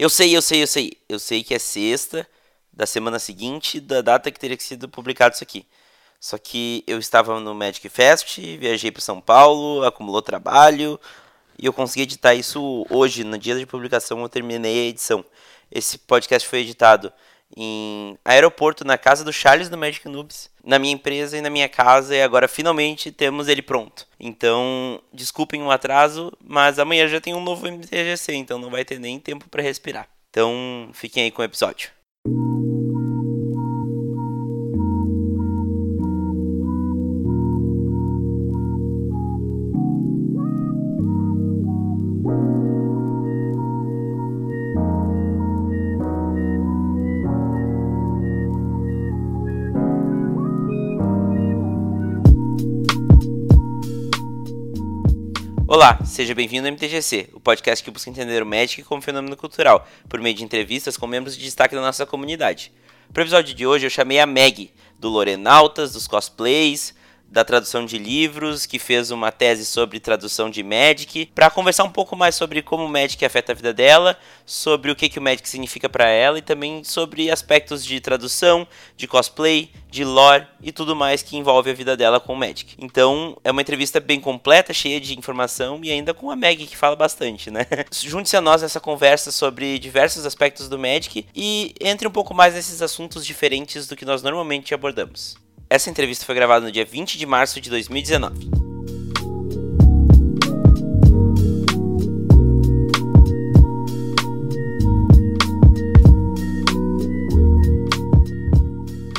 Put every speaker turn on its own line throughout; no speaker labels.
Eu sei, eu sei, eu sei. Eu sei que é sexta da semana seguinte da data que teria sido publicado isso aqui. Só que eu estava no Magic Fest, viajei para São Paulo, acumulou trabalho e eu consegui editar isso hoje, no dia de publicação eu terminei a edição. Esse podcast foi editado em aeroporto, na casa do Charles do Magic Noobs, na minha empresa e na minha casa, e agora finalmente temos ele pronto. Então, desculpem o atraso, mas amanhã já tem um novo MTGC, então não vai ter nem tempo para respirar. Então, fiquem aí com o episódio. Olá, seja bem-vindo ao MTGC, o podcast que busca entender o Magic como fenômeno cultural, por meio de entrevistas com membros de destaque da nossa comunidade. Para o episódio de hoje eu chamei a Meg, do Lorenautas, dos cosplays, da tradução de livros, que fez uma tese sobre tradução de Magic, para conversar um pouco mais sobre como o Magic afeta a vida dela, sobre o que, que o Magic significa para ela e também sobre aspectos de tradução, de cosplay, de lore e tudo mais que envolve a vida dela com o Magic. Então, é uma entrevista bem completa, cheia de informação e ainda com a Meg que fala bastante, né? Junte-se a nós nessa conversa sobre diversos aspectos do Magic e entre um pouco mais nesses assuntos diferentes do que nós normalmente abordamos. Essa entrevista foi gravada no dia 20 de março de 2019.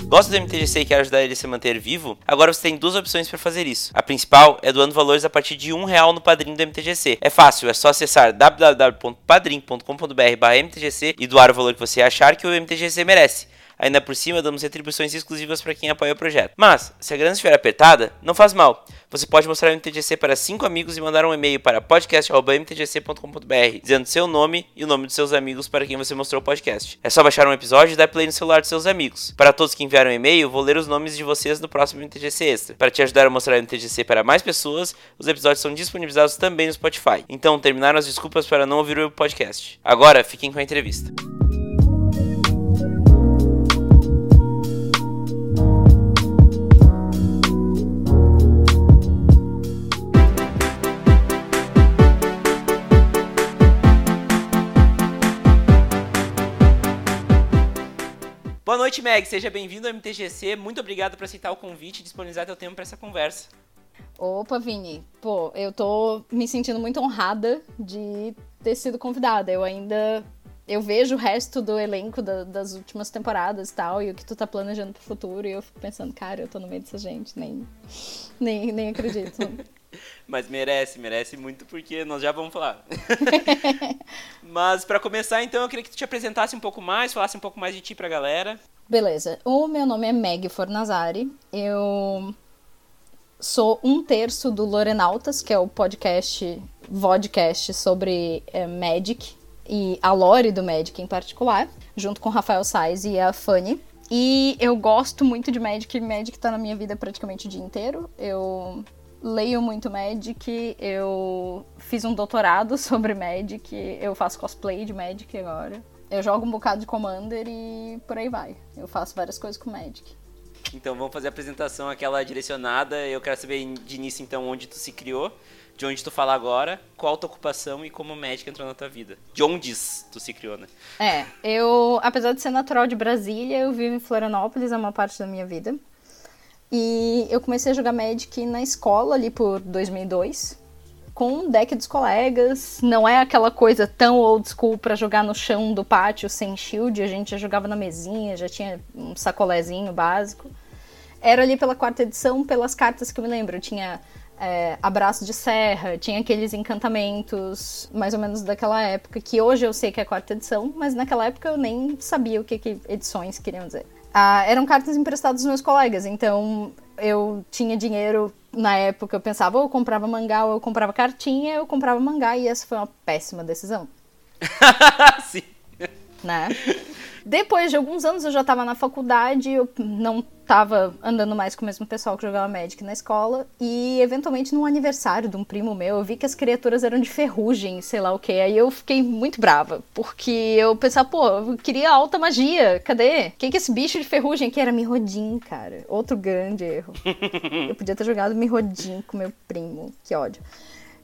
Gosta do MTGC e quer ajudar ele a se manter vivo? Agora você tem duas opções para fazer isso. A principal é doando valores a partir de um real no padrinho do MTGC. É fácil, é só acessar www.padrim.com.br/mtgc e doar o valor que você achar que o MTGC merece. Ainda por cima, damos retribuições exclusivas para quem apoia o projeto. Mas, se a grana estiver apertada, não faz mal. Você pode mostrar o MTGC para cinco amigos e mandar um e-mail para podcast.mtgc.com.br dizendo seu nome e o nome dos seus amigos para quem você mostrou o podcast. É só baixar um episódio e dar play no celular dos seus amigos. Para todos que enviaram um e-mail, vou ler os nomes de vocês no próximo MTGC Extra. Para te ajudar a mostrar o MTGC para mais pessoas, os episódios são disponibilizados também no Spotify. Então, terminaram as desculpas para não ouvir o podcast. Agora, fiquem com a entrevista. Noite, Meg. Seja bem-vindo ao MTGC. Muito obrigado por aceitar o convite e disponibilizar teu tempo para essa conversa.
Opa, Vini. Pô, eu tô me sentindo muito honrada de ter sido convidada. Eu ainda eu vejo o resto do elenco da, das últimas temporadas e tal, e o que tu tá planejando pro futuro, e eu fico pensando, cara, eu tô no meio dessa gente, nem, nem, nem acredito.
Mas merece, merece muito, porque nós já vamos falar. Mas para começar, então, eu queria que tu te apresentasse um pouco mais, falasse um pouco mais de ti pra galera.
Beleza. O meu nome é Meg Fornazari. Eu sou um terço do Lorenautas, que é o podcast, vodcast sobre é, Magic e a lore do Magic em particular, junto com o Rafael Sais e a Fanny. E eu gosto muito de Magic, Magic tá na minha vida praticamente o dia inteiro. Eu leio muito Magic, eu fiz um doutorado sobre Magic, eu faço cosplay de Magic agora. Eu jogo um bocado de Commander e por aí vai. Eu faço várias coisas com Magic.
Então vamos fazer a apresentação aquela direcionada. Eu quero saber de início então onde tu se criou, de onde tu fala agora, qual a tua ocupação e como o Magic entrou na tua vida. De onde tu se criou, né?
É, eu, apesar de ser natural de Brasília, eu vivo em Florianópolis a uma parte da minha vida. E eu comecei a jogar Magic na escola ali por 2002, com um deck dos colegas. Não é aquela coisa tão old school para jogar no chão do pátio sem shield, a gente já jogava na mesinha, já tinha um sacolézinho básico. Era ali pela quarta edição, pelas cartas que eu me lembro. Tinha é, Abraço de Serra, tinha aqueles encantamentos mais ou menos daquela época, que hoje eu sei que é a quarta edição, mas naquela época eu nem sabia o que, que edições queriam dizer. Ah, eram cartas emprestadas dos meus colegas, então eu tinha dinheiro na época, eu pensava, ou eu comprava mangá, ou eu comprava cartinha, eu comprava mangá, e essa foi uma péssima decisão.
Sim.
Né? Depois de alguns anos eu já estava na faculdade, eu não tava andando mais com o mesmo pessoal que jogava Magic na escola. E eventualmente num aniversário de um primo meu, eu vi que as criaturas eram de ferrugem, sei lá o que. Aí eu fiquei muito brava. Porque eu pensava, pô, eu queria alta magia. Cadê? Quem que é esse bicho de ferrugem? Que era Mirrodin, cara. Outro grande erro. eu podia ter jogado Mirrodin com meu primo. Que ódio.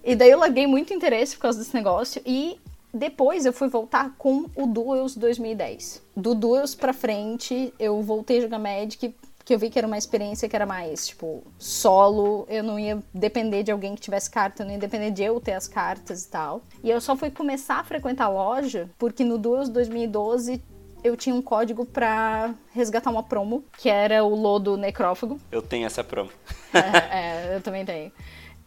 E daí eu larguei muito interesse por causa desse negócio. E depois eu fui voltar com o Duels 2010. Do Duels pra frente, eu voltei a jogar Magic, que eu vi que era uma experiência que era mais, tipo, solo. Eu não ia depender de alguém que tivesse carta, eu não ia depender de eu ter as cartas e tal. E eu só fui começar a frequentar a loja porque no Duels 2012 eu tinha um código para resgatar uma promo, que era o Lodo Necrófago.
Eu tenho essa promo.
é, é, eu também tenho.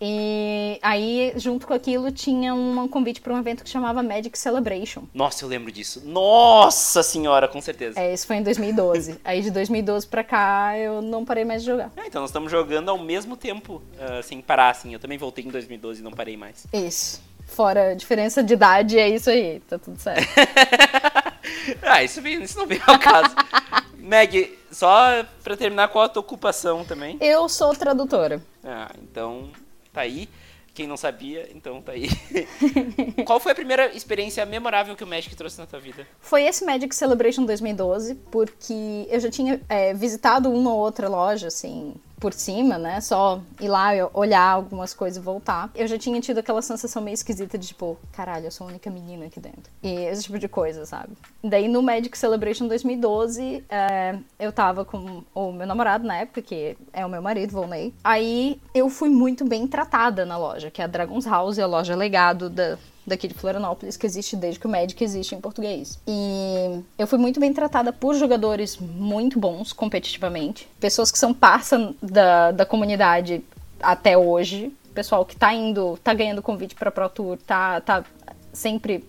E aí, junto com aquilo, tinha um convite para um evento que chamava Magic Celebration.
Nossa, eu lembro disso. Nossa senhora, com certeza.
É, isso foi em 2012. aí de 2012 pra cá, eu não parei mais de jogar.
É, então nós estamos jogando ao mesmo tempo, uh, sem parar, assim. Eu também voltei em 2012 e não parei mais.
Isso. Fora a diferença de idade, é isso aí. Tá tudo certo.
ah, isso, isso não vem ao caso. Meg, só pra terminar, qual a tua ocupação também?
Eu sou tradutora.
Ah, então tá aí. Quem não sabia, então tá aí. Qual foi a primeira experiência memorável que o Magic trouxe na tua vida?
Foi esse Magic Celebration 2012, porque eu já tinha é, visitado uma ou outra loja, assim, por cima, né? Só ir lá, olhar algumas coisas e voltar. Eu já tinha tido aquela sensação meio esquisita de tipo, caralho, eu sou a única menina aqui dentro. E esse tipo de coisa, sabe? Daí no Magic Celebration 2012, é, eu tava com o meu namorado na época, que é o meu marido, Volney. Aí eu fui muito bem tratada na loja, que é a Dragon's House, a loja legado da, daqui de Florianópolis, que existe desde que o Magic existe em português. E eu fui muito bem tratada por jogadores muito bons competitivamente, pessoas que são parça da, da comunidade até hoje, pessoal que tá indo, tá ganhando convite para Pro Tour, tá, tá sempre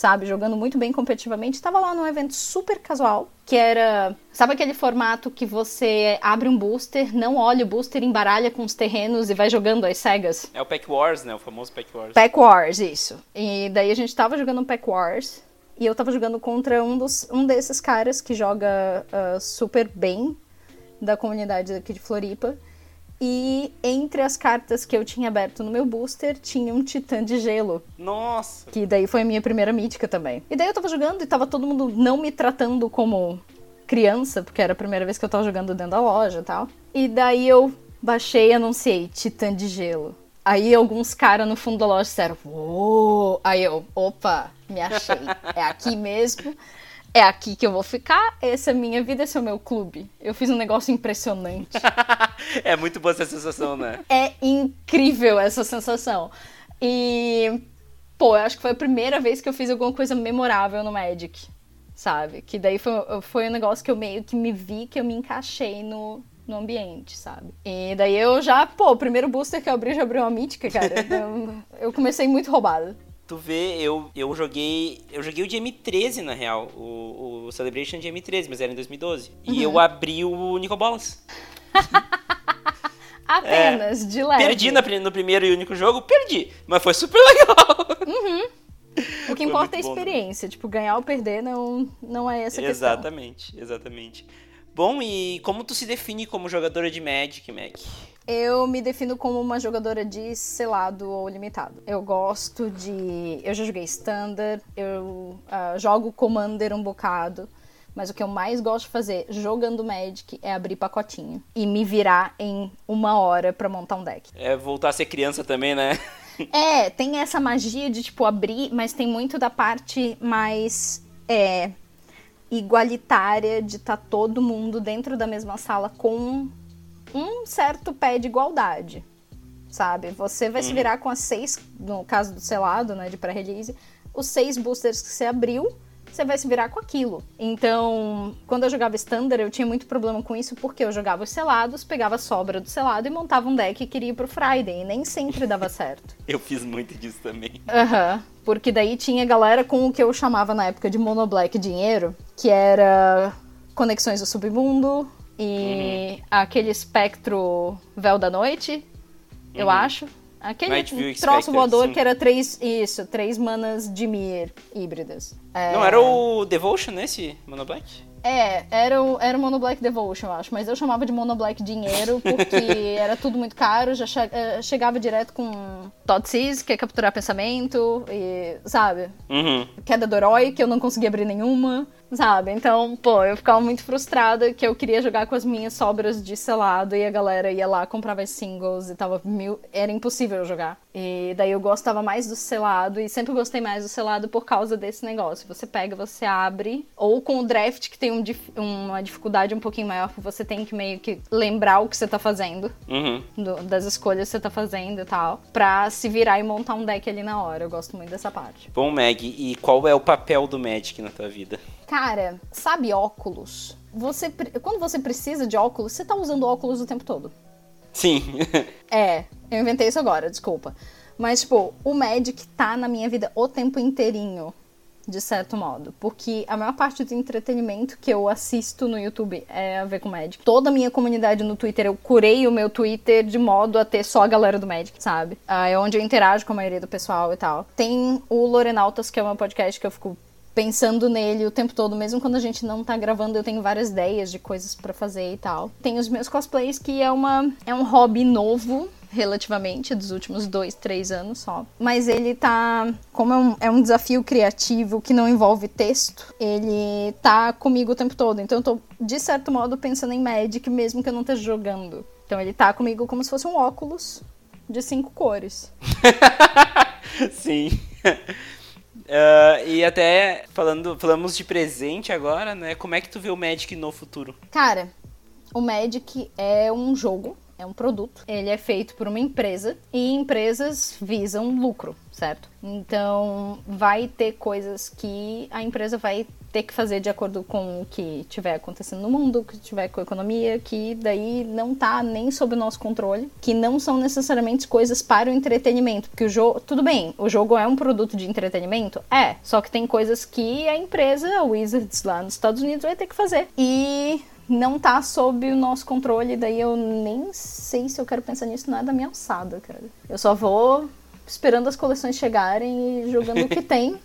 sabe? Jogando muito bem competitivamente. Estava lá num evento super casual, que era. Sabe aquele formato que você abre um booster, não olha o booster, embaralha com os terrenos e vai jogando as cegas?
É o Pack Wars, né? O famoso Pack Wars.
Pack Wars, isso. E daí a gente tava jogando um Pack Wars. E eu tava jogando contra um, dos, um desses caras que joga uh, super bem da comunidade aqui de Floripa. E entre as cartas que eu tinha aberto no meu booster, tinha um Titã de Gelo.
Nossa!
Que daí foi a minha primeira mítica também. E daí eu tava jogando e tava todo mundo não me tratando como criança, porque era a primeira vez que eu tava jogando dentro da loja e tal. E daí eu baixei e anunciei Titã de Gelo. Aí alguns caras no fundo da loja disseram, Uou! Aí eu, opa, me achei. É aqui mesmo é aqui que eu vou ficar, essa é a minha vida, esse é o meu clube. Eu fiz um negócio impressionante.
é muito boa essa sensação, né?
É incrível essa sensação. E, pô, eu acho que foi a primeira vez que eu fiz alguma coisa memorável no Magic, sabe? Que daí foi, foi um negócio que eu meio que me vi, que eu me encaixei no, no ambiente, sabe? E daí eu já, pô, o primeiro booster que eu abri já abriu uma mítica, cara. Então, eu comecei muito roubada
tu vê, eu, eu joguei. Eu joguei o de M13, na real. O, o Celebration de M13, mas era em 2012. Uhum. E eu abri o Nico Bolas.
Apenas, é, de leve.
Perdi no, no primeiro e único jogo, perdi. Mas foi super legal.
Uhum. O que importa é a experiência. Bom, né? Tipo, ganhar ou perder não, não é essa
questão. Exatamente, exatamente. Bom, e como tu se define como jogadora de Magic, Mac?
Eu me defino como uma jogadora de selado ou limitado. Eu gosto de. Eu já joguei Standard, eu uh, jogo Commander um bocado. Mas o que eu mais gosto de fazer jogando Magic é abrir pacotinho e me virar em uma hora para montar um deck.
É voltar a ser criança também, né?
é, tem essa magia de tipo abrir, mas tem muito da parte mais é, igualitária de estar tá todo mundo dentro da mesma sala com um certo pé de igualdade, sabe? Você vai uhum. se virar com as seis, no caso do selado, né, de pré-release, os seis boosters que você abriu, você vai se virar com aquilo. Então, quando eu jogava Standard, eu tinha muito problema com isso, porque eu jogava os selados, pegava a sobra do selado e montava um deck e queria ir pro Friday, e nem sempre dava certo.
eu fiz muito disso também.
Aham. Uhum. Porque daí tinha galera com o que eu chamava na época de Mono Black dinheiro, que era conexões do submundo, e uhum. aquele espectro véu da noite, eu uhum. acho. Aquele troço voador sim. que era três. Isso, três manas de Mir híbridas.
É... Não, era o Devotion nesse, Mono Black?
É, era o, era o Mono Black Devotion, eu acho. Mas eu chamava de Mono Black Dinheiro porque era tudo muito caro. Já che eh, chegava direto com Todd Seas, que é capturar pensamento, e, sabe?
Uhum.
Queda do herói, que eu não conseguia abrir nenhuma sabe? Então, pô, eu ficava muito frustrada que eu queria jogar com as minhas sobras de selado e a galera ia lá, comprava as singles e tava mil... Era impossível jogar. E daí eu gostava mais do selado e sempre gostei mais do selado por causa desse negócio. Você pega, você abre, ou com o draft que tem um dif... uma dificuldade um pouquinho maior, porque você tem que meio que lembrar o que você tá fazendo,
Uhum.
do- das escolhas que você tá fazendo e tal, pra se virar e montar um deck ali na hora. Eu gosto muito dessa parte.
Bom, Meg, e qual é o papel do Magic na tua vida?
Cara, sabe óculos? Você, quando você precisa de óculos, você tá usando óculos o tempo todo.
Sim.
É, eu inventei isso agora, desculpa. Mas, tipo, o Magic tá na minha vida o tempo inteirinho, de certo modo. Porque a maior parte do entretenimento que eu assisto no YouTube é a ver com Magic. Toda a minha comunidade no Twitter, eu curei o meu Twitter de modo a ter só a galera do Magic, sabe? Ah, é onde eu interajo com a maioria do pessoal e tal. Tem o Lorenautas, que é um podcast que eu fico pensando nele o tempo todo, mesmo quando a gente não tá gravando, eu tenho várias ideias de coisas pra fazer e tal. Tem os meus cosplays, que é uma é um hobby novo, relativamente, dos últimos dois, três anos só. Mas ele tá. Como é um, é um desafio criativo que não envolve texto, ele tá comigo o tempo todo. Então eu tô, de certo modo, pensando em Magic, mesmo que eu não esteja jogando. Então ele tá comigo como se fosse um óculos de cinco cores.
Sim. Ah, e até falando, falamos de presente agora, né? Como é que tu vê o Magic no futuro?
Cara, o Magic é um jogo, é um produto. Ele é feito por uma empresa e empresas visam lucro, certo? Então vai ter coisas que a empresa vai ter que fazer de acordo com o que tiver acontecendo no mundo, o que tiver com a economia, que daí não tá nem sob o nosso controle, que não são necessariamente coisas para o entretenimento, porque o jogo, tudo bem, o jogo é um produto de entretenimento, é, só que tem coisas que a empresa, a Wizards lá nos Estados Unidos vai ter que fazer. E não tá sob o nosso controle, daí eu nem sei se eu quero pensar nisso, não é da minha alçada, cara. Eu só vou esperando as coleções chegarem e jogando o que tem.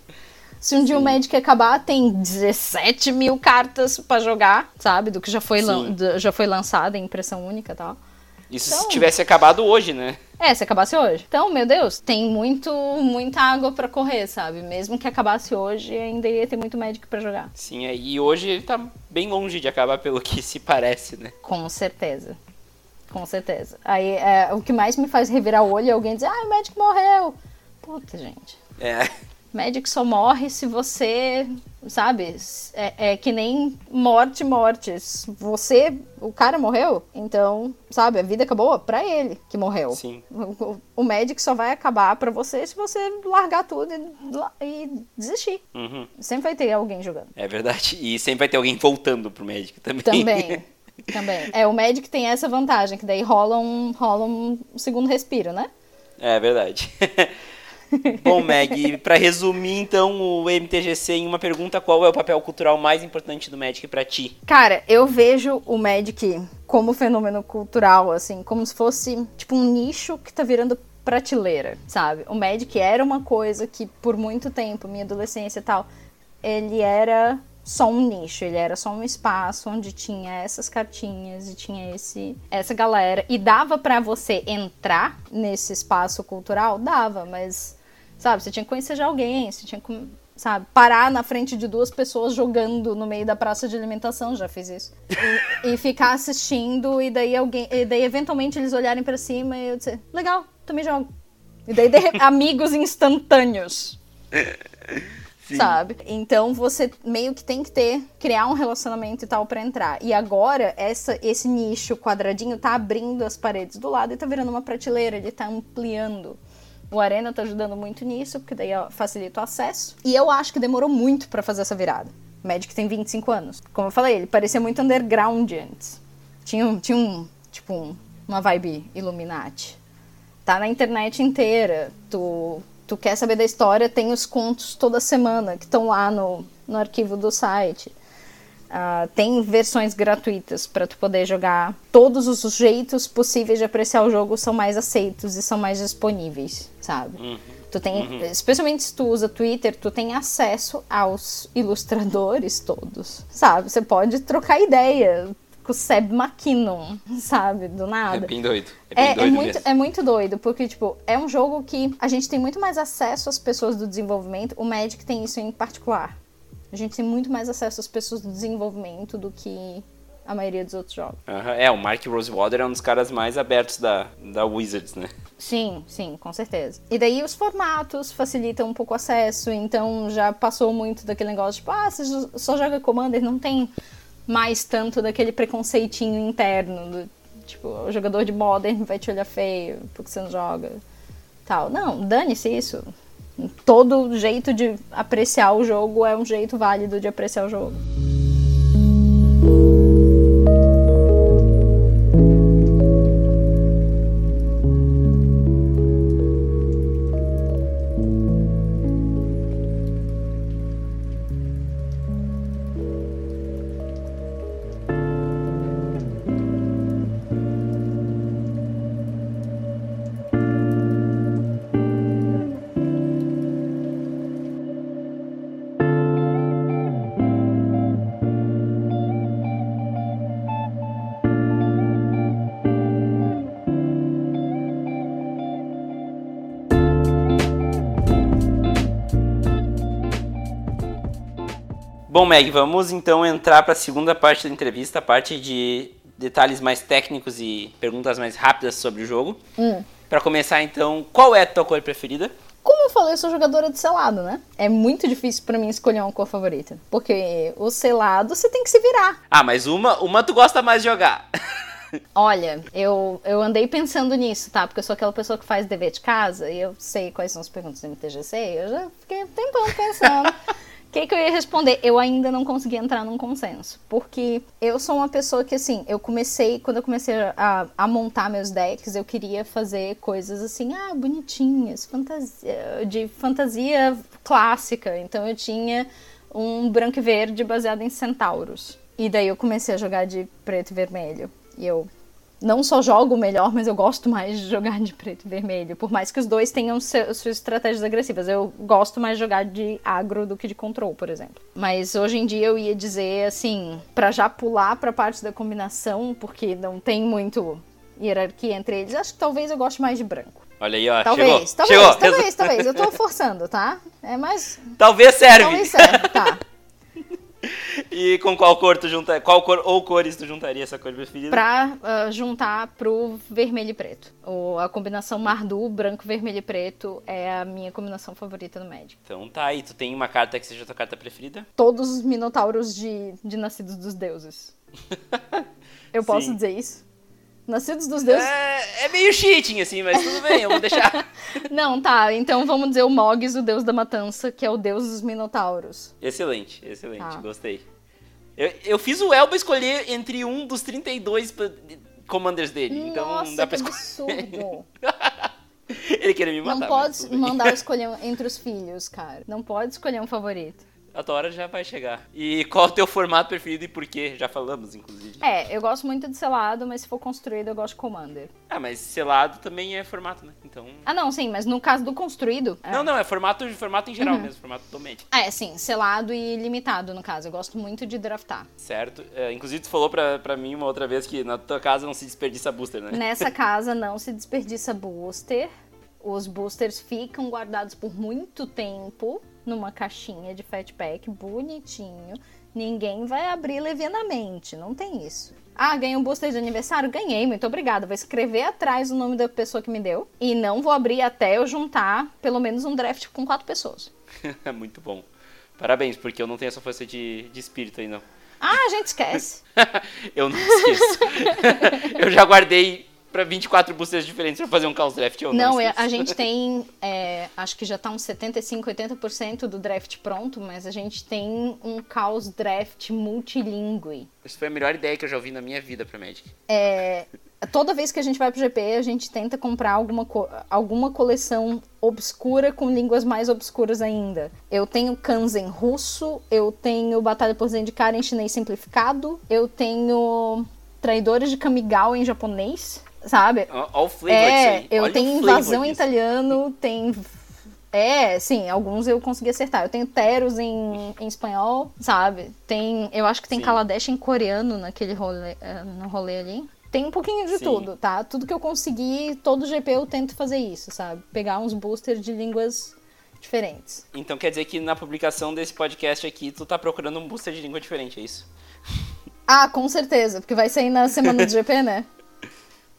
Se um dia o Magic acabar, tem 17 mil cartas pra jogar, sabe? Do que já foi,
Sim.
já foi lançado em impressão única e tal.
Isso
Então-
se tivesse acabado hoje, né?
É, se acabasse hoje. Então, meu Deus, tem muito, muita água pra correr, sabe? Mesmo que acabasse hoje, ainda ia ter muito Magic pra jogar.
Sim, é, e hoje ele tá bem longe de acabar pelo que se parece, né?
Com certeza. Com certeza. Aí, é, o que mais me faz revirar o olho é alguém dizer, ah, o Magic morreu. Puta, gente.
É.
Magic só morre se você, sabe? É, é que nem morte, mortes. Você, o cara morreu, então, sabe? A vida acabou pra ele que morreu.
Sim.
O, o Magic só vai acabar pra você se você largar tudo e, e desistir.
Uhum.
Sempre vai ter alguém jogando.
É verdade. E sempre vai ter alguém voltando pro Magic também.
Também. Também. É, o Magic tem essa vantagem, que daí rola um, rola um segundo respiro, né?
É verdade. Bom, Meg, pra resumir então o MTGC em uma pergunta, qual é o papel cultural mais importante do Magic pra ti?
Cara, eu vejo o Magic como fenômeno cultural, assim, como se fosse tipo um nicho que tá virando prateleira, sabe? O Magic era uma coisa que por muito tempo, minha adolescência e tal, ele era só um nicho, ele era só um espaço onde tinha essas cartinhas e tinha esse essa galera e dava pra você entrar nesse espaço cultural, dava, mas sabe, você tinha que conhecer já alguém, você tinha que sabe, parar na frente de duas pessoas jogando no meio da praça de alimentação, já fiz isso. E, e ficar assistindo e daí alguém, e daí eventualmente eles olharem pra cima e eu dizer, legal, também jogo. E daí de amigos instantâneos. Sabe? Então você meio que tem que ter, criar um relacionamento e tal pra entrar. E agora, essa, esse nicho quadradinho tá abrindo as paredes do lado e tá virando uma prateleira, ele tá ampliando. O Arena tá ajudando muito nisso, porque daí facilita o acesso. E eu acho que demorou muito pra fazer essa virada. O Magic tem 25 anos. Como eu falei, ele parecia muito underground antes. Tinha, um- tinha um, tipo, um- uma vibe Illuminati. Tá na internet inteira. Tu, tu quer saber da história, tem os contos toda semana que estão lá no, no arquivo do site. Uh, tem versões gratuitas para tu poder jogar. Todos os jeitos possíveis de apreciar o jogo são mais aceitos e são mais disponíveis, sabe? Uhum. Tu tem, uhum. especialmente se tu usa Twitter, tu tem acesso aos ilustradores todos, sabe? Você pode trocar ideia com o Seb McKinnon, sabe? Do nada.
É bem doido. É, bem
é,
doido
é muito, é muito doido, porque, tipo, é um jogo que a gente tem muito mais acesso às pessoas do desenvolvimento. O Magic tem isso em particular. A gente tem muito mais acesso às pessoas do desenvolvimento do que a maioria dos outros jogos.
Uhum. É, o Mark Rosewater é um dos caras mais abertos da, da Wizards, né?
Sim, sim, com certeza. E daí os formatos facilitam um pouco o acesso, então já passou muito daquele negócio, tipo, ah, você só joga Commander, não tem mais tanto daquele preconceitinho interno, do, tipo, o jogador de Modern vai te olhar feio porque você não joga, tal. Não, dane-se isso todo jeito de apreciar o jogo é um jeito válido de apreciar o jogo.
Bom, Meg, vamos então entrar para a segunda parte da entrevista, a parte de detalhes mais técnicos e perguntas mais rápidas sobre o jogo. Hum. Para começar, então, qual é a tua cor preferida?
Como eu falei, eu sou jogadora de selado, né? É muito difícil para mim escolher uma cor favorita. Porque o selado você tem que se virar.
Ah, mas uma, uma tu gosta mais de jogar.
Olha, eu, eu andei pensando nisso, tá? Porque eu sou aquela pessoa que faz dever de casa e eu sei quais são as perguntas do MTGC. Eu já fiquei um tempão pensando. que, que eu ia responder? Eu ainda não consegui entrar num consenso. Porque eu sou uma pessoa que, assim, eu comecei, quando eu comecei a, a montar meus decks, eu queria fazer coisas assim, ah, bonitinhas, fantasia, de fantasia clássica. Então eu tinha um branco e verde baseado em centauros. E daí eu comecei a jogar de preto e vermelho. E eu não só jogo melhor, mas eu gosto mais de jogar de preto e vermelho. Por mais que os dois tenham suas estratégias agressivas. Eu gosto mais de jogar de agro do que de control, por exemplo. Mas hoje em dia eu ia dizer assim, para já pular pra parte da combinação, porque não tem muito hierarquia entre eles, acho que talvez eu goste mais de branco.
Olha aí, ó.
Talvez,
chegou,
talvez,
chegou.
talvez, talvez. Eu tô forçando, tá? É mais.
Talvez serve.
Talvez serve, tá.
E com qual cor tu junta, qual cor ou cores tu juntaria essa cor preferida?
Pra uh, juntar pro vermelho e preto. O, a combinação Mardu, branco, vermelho e preto é a minha combinação favorita no Magic.
Então tá aí, tu tem uma carta que seja a tua carta preferida?
Todos os minotauros de, de Nascidos dos Deuses. Eu posso dizer isso? Nascidos dos deuses.
É, é, meio cheating, assim, mas tudo bem, eu vou deixar.
Não, tá. Então vamos dizer o Mogis, o deus da matança, que é o deus dos minotauros.
Excelente, excelente, tá. gostei. Eu, eu fiz o Elba escolher entre um dos 32 commanders dele. Então
Nossa,
não dá
pra escolher. absurdo.
Ele queria me matar.
Não pode mandar escolher entre os filhos, cara. Não pode escolher um favorito
a tua hora já vai chegar. E qual é o teu formato preferido e por quê? Já falamos, inclusive.
É, eu gosto muito de selado, mas se for construído, eu gosto de Commander.
Ah, mas selado também é formato, né? Então.
Ah, não, sim, mas no caso do construído.
É. Não, não, é formato, formato em geral uhum. mesmo, formato doméstico.
É, sim, selado e limitado, no caso. Eu gosto muito de draftar.
Certo. É, inclusive, tu falou pra, pra mim uma outra vez que na tua casa não se desperdiça booster, né?
Nessa casa não se desperdiça booster. Os boosters ficam guardados por muito tempo numa caixinha de fatpack bonitinho. Ninguém vai abrir levianamente, não tem isso. Ah, ganhei um booster de aniversário? Ganhei, muito obrigada. Vou escrever atrás o nome da pessoa que me deu e não vou abrir até eu juntar pelo menos um draft com quatro pessoas.
muito bom. Parabéns, porque eu não tenho essa força de, de espírito aí, não.
Ah, a gente esquece.
eu não esqueço. eu já guardei pra 24 boosters diferentes pra fazer um Chaos Draft ou
não? Não, é, a gente tem, é, acho que já tá uns 75, 80% do draft pronto, mas a gente tem um Chaos Draft multilingue.
Isso foi a melhor ideia que eu já ouvi na minha vida pra Magic.
É, toda vez que a gente vai pro GP, a gente tenta comprar alguma, co alguma coleção obscura com línguas mais obscuras ainda. Eu tenho Kanzen russo, eu tenho Batalha por Zendikar em chinês simplificado, eu tenho Traidores de Kamigawa em japonês, sabe?
All flavor
é, eu Olha tenho Invasão em italiano, tem é, sim, alguns eu consegui acertar. Eu tenho Teros em, em espanhol, sabe? Tem, eu acho que tem sim. Kaladesh em coreano naquele rolê, eh, no rolê ali. Tem um pouquinho de Sim. tudo, tá? Tudo que eu conseguir, todo GP eu tento fazer isso, sabe? Pegar uns boosters de línguas diferentes.
Então quer dizer que na publicação desse podcast aqui, tu tá procurando um booster de língua diferente, é isso?
Ah, com certeza, porque vai sair na semana do GP, né?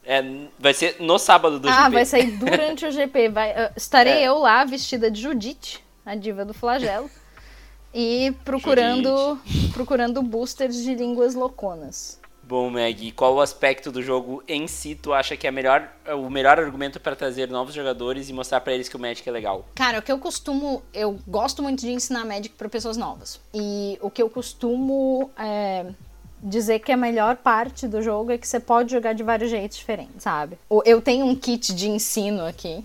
É, vai ser no sábado do
ah,
GP.
Ah, vai sair durante o GP. Vai, uh, estarei é. eu lá, vestida de Judite, a diva do flagelo, e procurando, procurando boosters de línguas loconas.
Bom, Meg, qual o aspecto do jogo em si tu acha que é melhor, o melhor argumento para trazer novos jogadores e mostrar para eles que o Magic é legal?
Cara, o que eu costumo, eu gosto muito de ensinar Magic para pessoas novas. E o que eu costumo é, dizer que a melhor parte do jogo é que você pode jogar de vários jeitos diferentes, sabe? Eu tenho um kit de ensino aqui,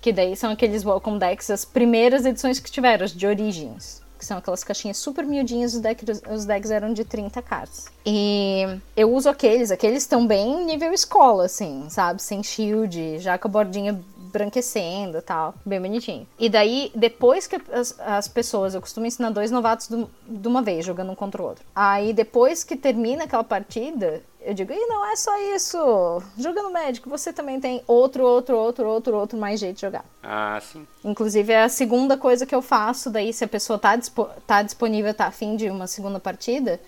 que daí são aqueles Welcome Decks, as primeiras edições que tiveram, as de Origins que são aquelas caixinhas super miudinhas, os decks, os decks eram de 30 cartas. E eu uso aqueles, aqueles estão bem nível escola, assim, sabe? Sem shield, já com a bordinha branquecendo e tal, bem bonitinho. E daí, depois que as, as pessoas, eu costumo ensinar dois novatos do, de uma vez, jogando um contra o outro. Aí, depois que termina aquela partida, eu digo, e não é só isso. Jogando médico, você também tem outro, outro, outro, outro, outro mais jeito de jogar.
Ah, sim.
Inclusive, é a segunda coisa que eu faço, daí, se a pessoa tá, dispo tá disponível, tá afim de uma segunda partida,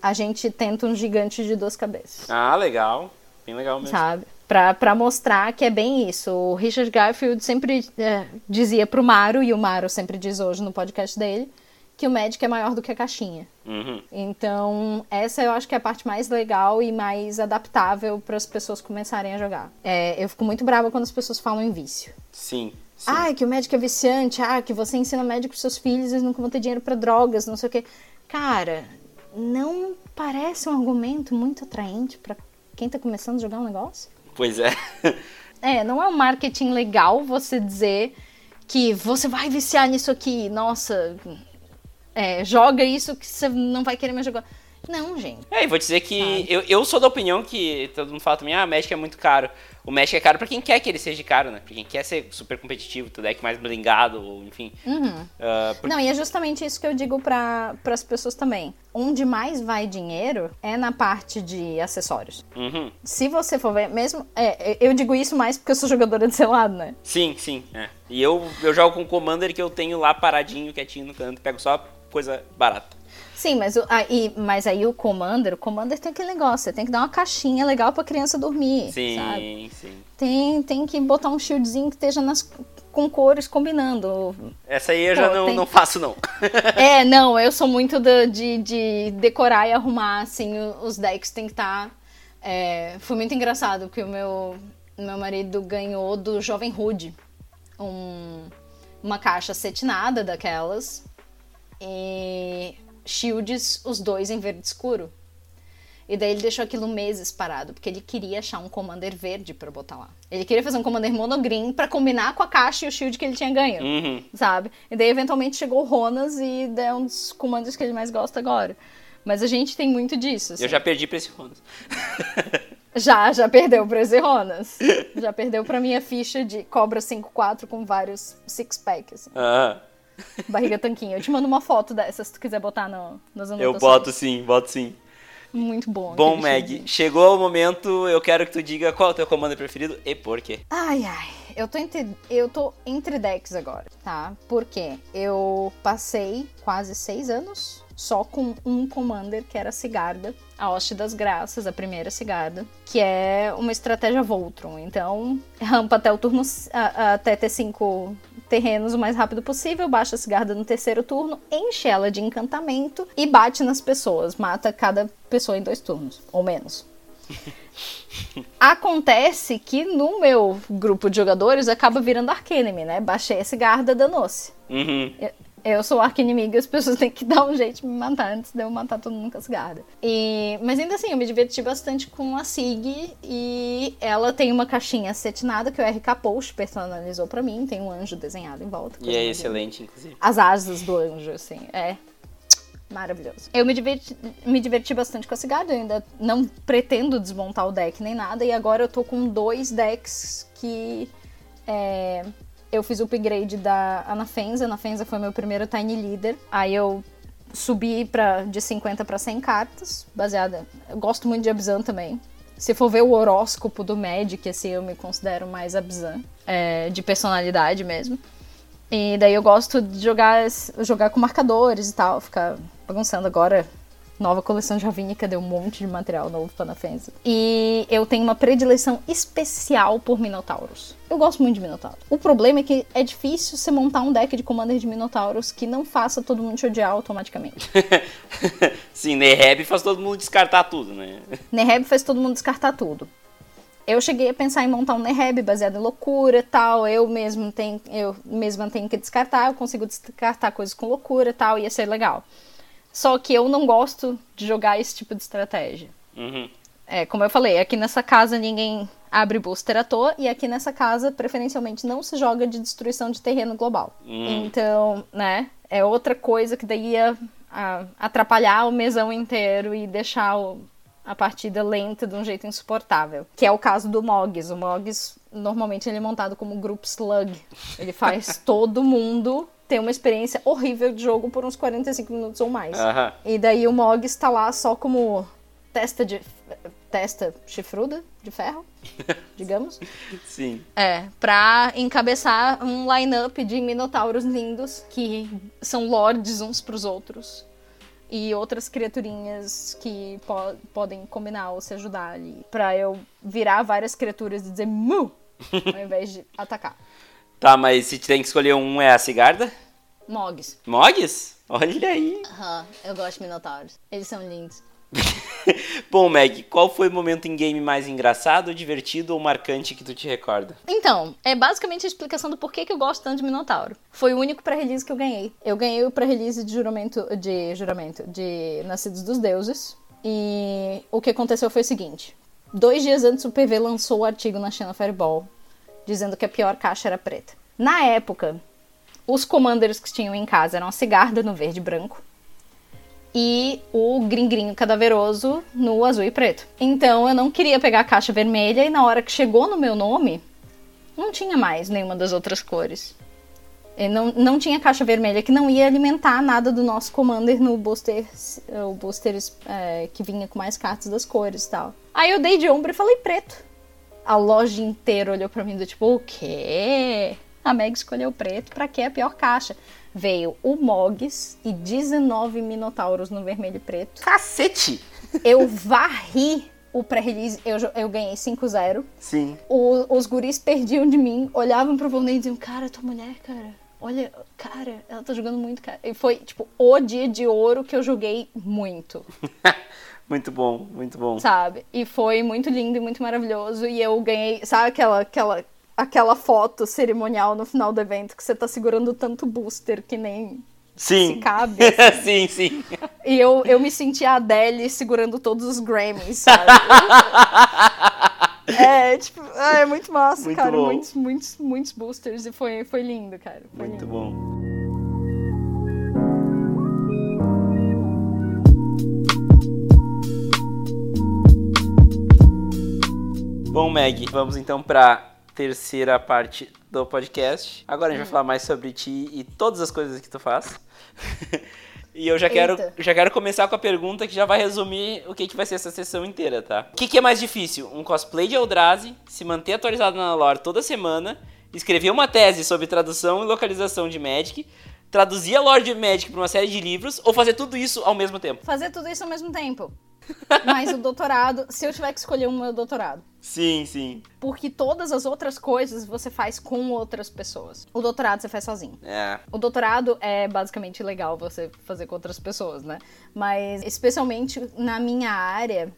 a gente tenta um gigante de duas cabeças.
Ah, legal. Bem legal mesmo.
Sabe? Pra, pra mostrar que é bem isso. O Richard Garfield sempre é, dizia pro Maru, e o Maru sempre diz hoje no podcast dele, que o Magic é maior do que a caixinha.
Uhum.
Então, essa eu acho que é a parte mais legal e mais adaptável para as pessoas começarem a jogar. É, eu fico muito brava quando as pessoas falam em vício.
Sim. Sim.
Ah, que o Magic é viciante. Ah, que você ensina Magic pros seus filhos, eles nunca vão ter dinheiro para drogas, não sei o quê. Cara, não parece um argumento muito atraente para quem tá começando a jogar um negócio?
Pois é.
é, não é um marketing legal você dizer que você vai viciar nisso aqui. Nossa, é, joga isso que você não vai querer mais jogar. Não, gente.
É, e vou dizer que eu, eu sou da opinião que todo mundo fala também, ah, Magic é muito caro. O Magic é caro pra quem quer que ele seja caro, né? Pra quem quer ser super competitivo, o deck mais blingado, ou enfim.
Uhum. Uh, por... Não, e é justamente isso que eu digo para as pessoas também. Onde mais vai dinheiro é na parte de acessórios.
Uhum.
Se você for ver, mesmo. É, eu digo isso mais porque eu sou jogadora de selado, né?
Sim, sim. É. E eu, eu jogo com o Commander que eu tenho lá paradinho, quietinho no canto, pego só coisa barata.
Sim, mas, o, aí, mas aí o Commander, o Commander tem aquele negócio, você tem que dar uma caixinha legal pra criança dormir.
Sim,
sabe?
sim.
Tem, tem que botar um shieldzinho que esteja nas, com cores combinando.
Essa aí eu Pô, já não, tem... não faço, não.
é, não, eu sou muito de, de, de, decorar e arrumar, assim, os decks tem que estar. Tá, é, foi muito engraçado, porque o meu, meu marido ganhou do Jovem Rude um, uma caixa cetinada daquelas e shields, os dois em verde escuro. E daí ele deixou aquilo meses parado, porque ele queria achar um Commander verde para botar lá. Ele queria fazer um Commander monogreen para combinar com a caixa e o shield que ele tinha ganho,
uhum.
sabe? E daí eventualmente chegou o Ronas e é um dos Commanders que ele mais gosta agora. Mas a gente tem muito disso.
Assim. Eu já perdi pra esse Ronas.
já, já perdeu pra esse Ronas. já perdeu pra minha ficha de Cobra 5-4 com vários six-pack, assim. Barriga tanquinho. Eu te mando uma foto dessa se tu quiser botar no, nas anotações.
Eu boto sim, boto sim.
Muito bom.
Bom, Meg, chegou o momento, eu quero que tu diga qual é o teu comando preferido e por quê.
Ai, ai. Eu tô entre, eu tô entre decks agora, tá? Porque eu passei quase seis anos só com um commander, que era a Cigarda, a Hoste das Graças, a primeira Cigarda, que é uma estratégia Voltron. Então, rampa até o turno, até ter cinco terrenos o mais rápido possível, baixa a Cigarda no terceiro turno, enche ela de encantamento e bate nas pessoas, mata cada pessoa em dois turnos, ou menos. Acontece que no meu grupo de jogadores acaba virando Arcanime, né? Baixei esse Garda danou-se.
Uhum.
Eu, eu sou arqui-inimigo e as pessoas têm que dar um jeito de me matar antes de eu matar todo mundo com as gardas. E, mas ainda assim, eu me diverti bastante com a Sig e ela tem uma caixinha cetinada que o RK Post personalizou pra mim. Tem um anjo desenhado em volta.
E é excelente, inclusive.
As asas do anjo, assim. É maravilhoso. Eu me diverti, me diverti bastante com a Cigarda, eu ainda não pretendo desmontar o deck nem nada, e agora eu tô com dois decks que é, eu fiz o upgrade da Anafenza. Anafenza foi meu primeiro Tiny Leader. Aí eu subi pra, de 50 para 100 cartas, baseada. Eu gosto muito de Abzan também. Se for ver o horóscopo do Magic, assim, eu me considero mais Abzan, é, de personalidade mesmo. E daí eu gosto de jogar, jogar com marcadores e tal, ficar bagunçando agora nova coleção de Ravínica deu um monte de material novo pra Nafenza. E eu tenho uma predileção especial por Minotauros. Eu gosto muito de Minotauros. O problema é que é difícil você montar um deck de Commander de Minotauros que não faça todo mundo te odiar automaticamente.
Sim, Neheb faz todo mundo descartar tudo, né?
Neheb faz todo mundo descartar tudo. Eu cheguei a pensar em montar um Neheb baseado em loucura e tal. Eu mesmo tenho, eu mesma tenho que descartar, eu consigo descartar coisas com loucura e tal, ia ser legal. Só que eu não gosto de jogar esse tipo de estratégia.
Uhum.
É, como eu falei, aqui nessa casa ninguém abre booster à toa, e aqui nessa casa, preferencialmente, não se joga de destruição de terreno global.
Uhum.
Então, né, é outra coisa que daí ia a, atrapalhar o mesão inteiro e deixar o, a partida lenta de um jeito insuportável. Que é o caso do Moggs. O Moggs, normalmente, ele é montado como Group Slug. Ele faz todo mundo ter uma experiência horrível de jogo por uns 45 minutos ou mais.
Aham.
E daí o Mog está lá só como testa de testa chifruda de ferro, digamos.
Sim.
É, pra encabeçar um line-up de minotauros lindos que são lords uns pros outros. E outras criaturinhas que po podem combinar ou se ajudar ali. Pra eu virar várias criaturas e dizer mu! Ao invés de atacar.
Tá, mas se tem que escolher um é a Cigarda?
Mogs.
Mogs? Olha aí.
Aham, eu gosto de minotauros. Eles são lindos.
Bom, Meg, qual foi o momento em game mais engraçado, divertido ou marcante que tu te recorda?
Então, é basicamente a explicação do porquê que eu gosto tanto de Minotauro. Foi o único pré-release que eu ganhei. Eu ganhei o pré-release de juramento, de juramento, de Nascidos dos Deuses. E o que aconteceu foi o seguinte. Dois dias antes o PV lançou o artigo na China Fireball, dizendo que a pior caixa era preta. Na época, os commanders que tinham em casa eram a Cigarda no verde e branco, e o gringrinho cadaveroso no azul e preto. Então eu não queria pegar a caixa vermelha e na hora que chegou no meu nome, não tinha mais nenhuma das outras cores. E não, não tinha caixa vermelha que não ia alimentar nada do nosso commander no booster, o booster é, que vinha com mais cartas das cores e tal. Aí eu dei de ombro e falei preto. A loja inteira olhou pra mim do tipo, o quê? A Meg escolheu preto, pra que a pior caixa? Veio o Moggs e 19 Minotauros no vermelho e preto.
Cacete!
Eu varri o pré-release, eu, eu ganhei 5-0.
Sim.
O- os guris perdiam de mim, olhavam pro Volney e diziam, cara, tua mulher, cara, olha, cara, ela tá jogando muito, cara. E foi, tipo, o dia de ouro que eu joguei muito,
muito bom, muito bom.
sabe? E foi muito lindo e muito maravilhoso. E eu ganhei, sabe aquela, aquela, aquela foto cerimonial no final do evento que você tá segurando tanto booster que nem se
Sim.
cabe.
sim, sim.
E eu, eu me senti a Adele segurando todos os Grammys, sabe? é, tipo, ah, é muito massa,
Muito
cara.
bom.
Muitos, muitos, muitos boosters e foi, foi lindo, cara. Foi
Muito
lindo.
bom. Bom, Meg, vamos então para terceira parte do podcast. Agora a gente vai falar mais sobre ti e todas as coisas que tu faz. e eu já quero,
Eita.
já quero começar com a pergunta que já vai resumir o que, que vai ser essa sessão inteira, tá? O que, que é mais difícil? Um cosplay de Eldrazi, se manter atualizado na lore toda semana, escrever uma tese sobre tradução e localização de Magic, traduzir a lore de Magic para uma série de livros ou fazer tudo isso ao mesmo tempo?
Fazer tudo isso ao mesmo tempo. Mas o doutorado, se eu tiver que escolher um, meu doutorado.
Sim, sim.
Porque todas as outras coisas você faz com outras pessoas. O doutorado você faz sozinho.
É.
O doutorado é basicamente legal você fazer com outras pessoas, né? Mas especialmente na minha área,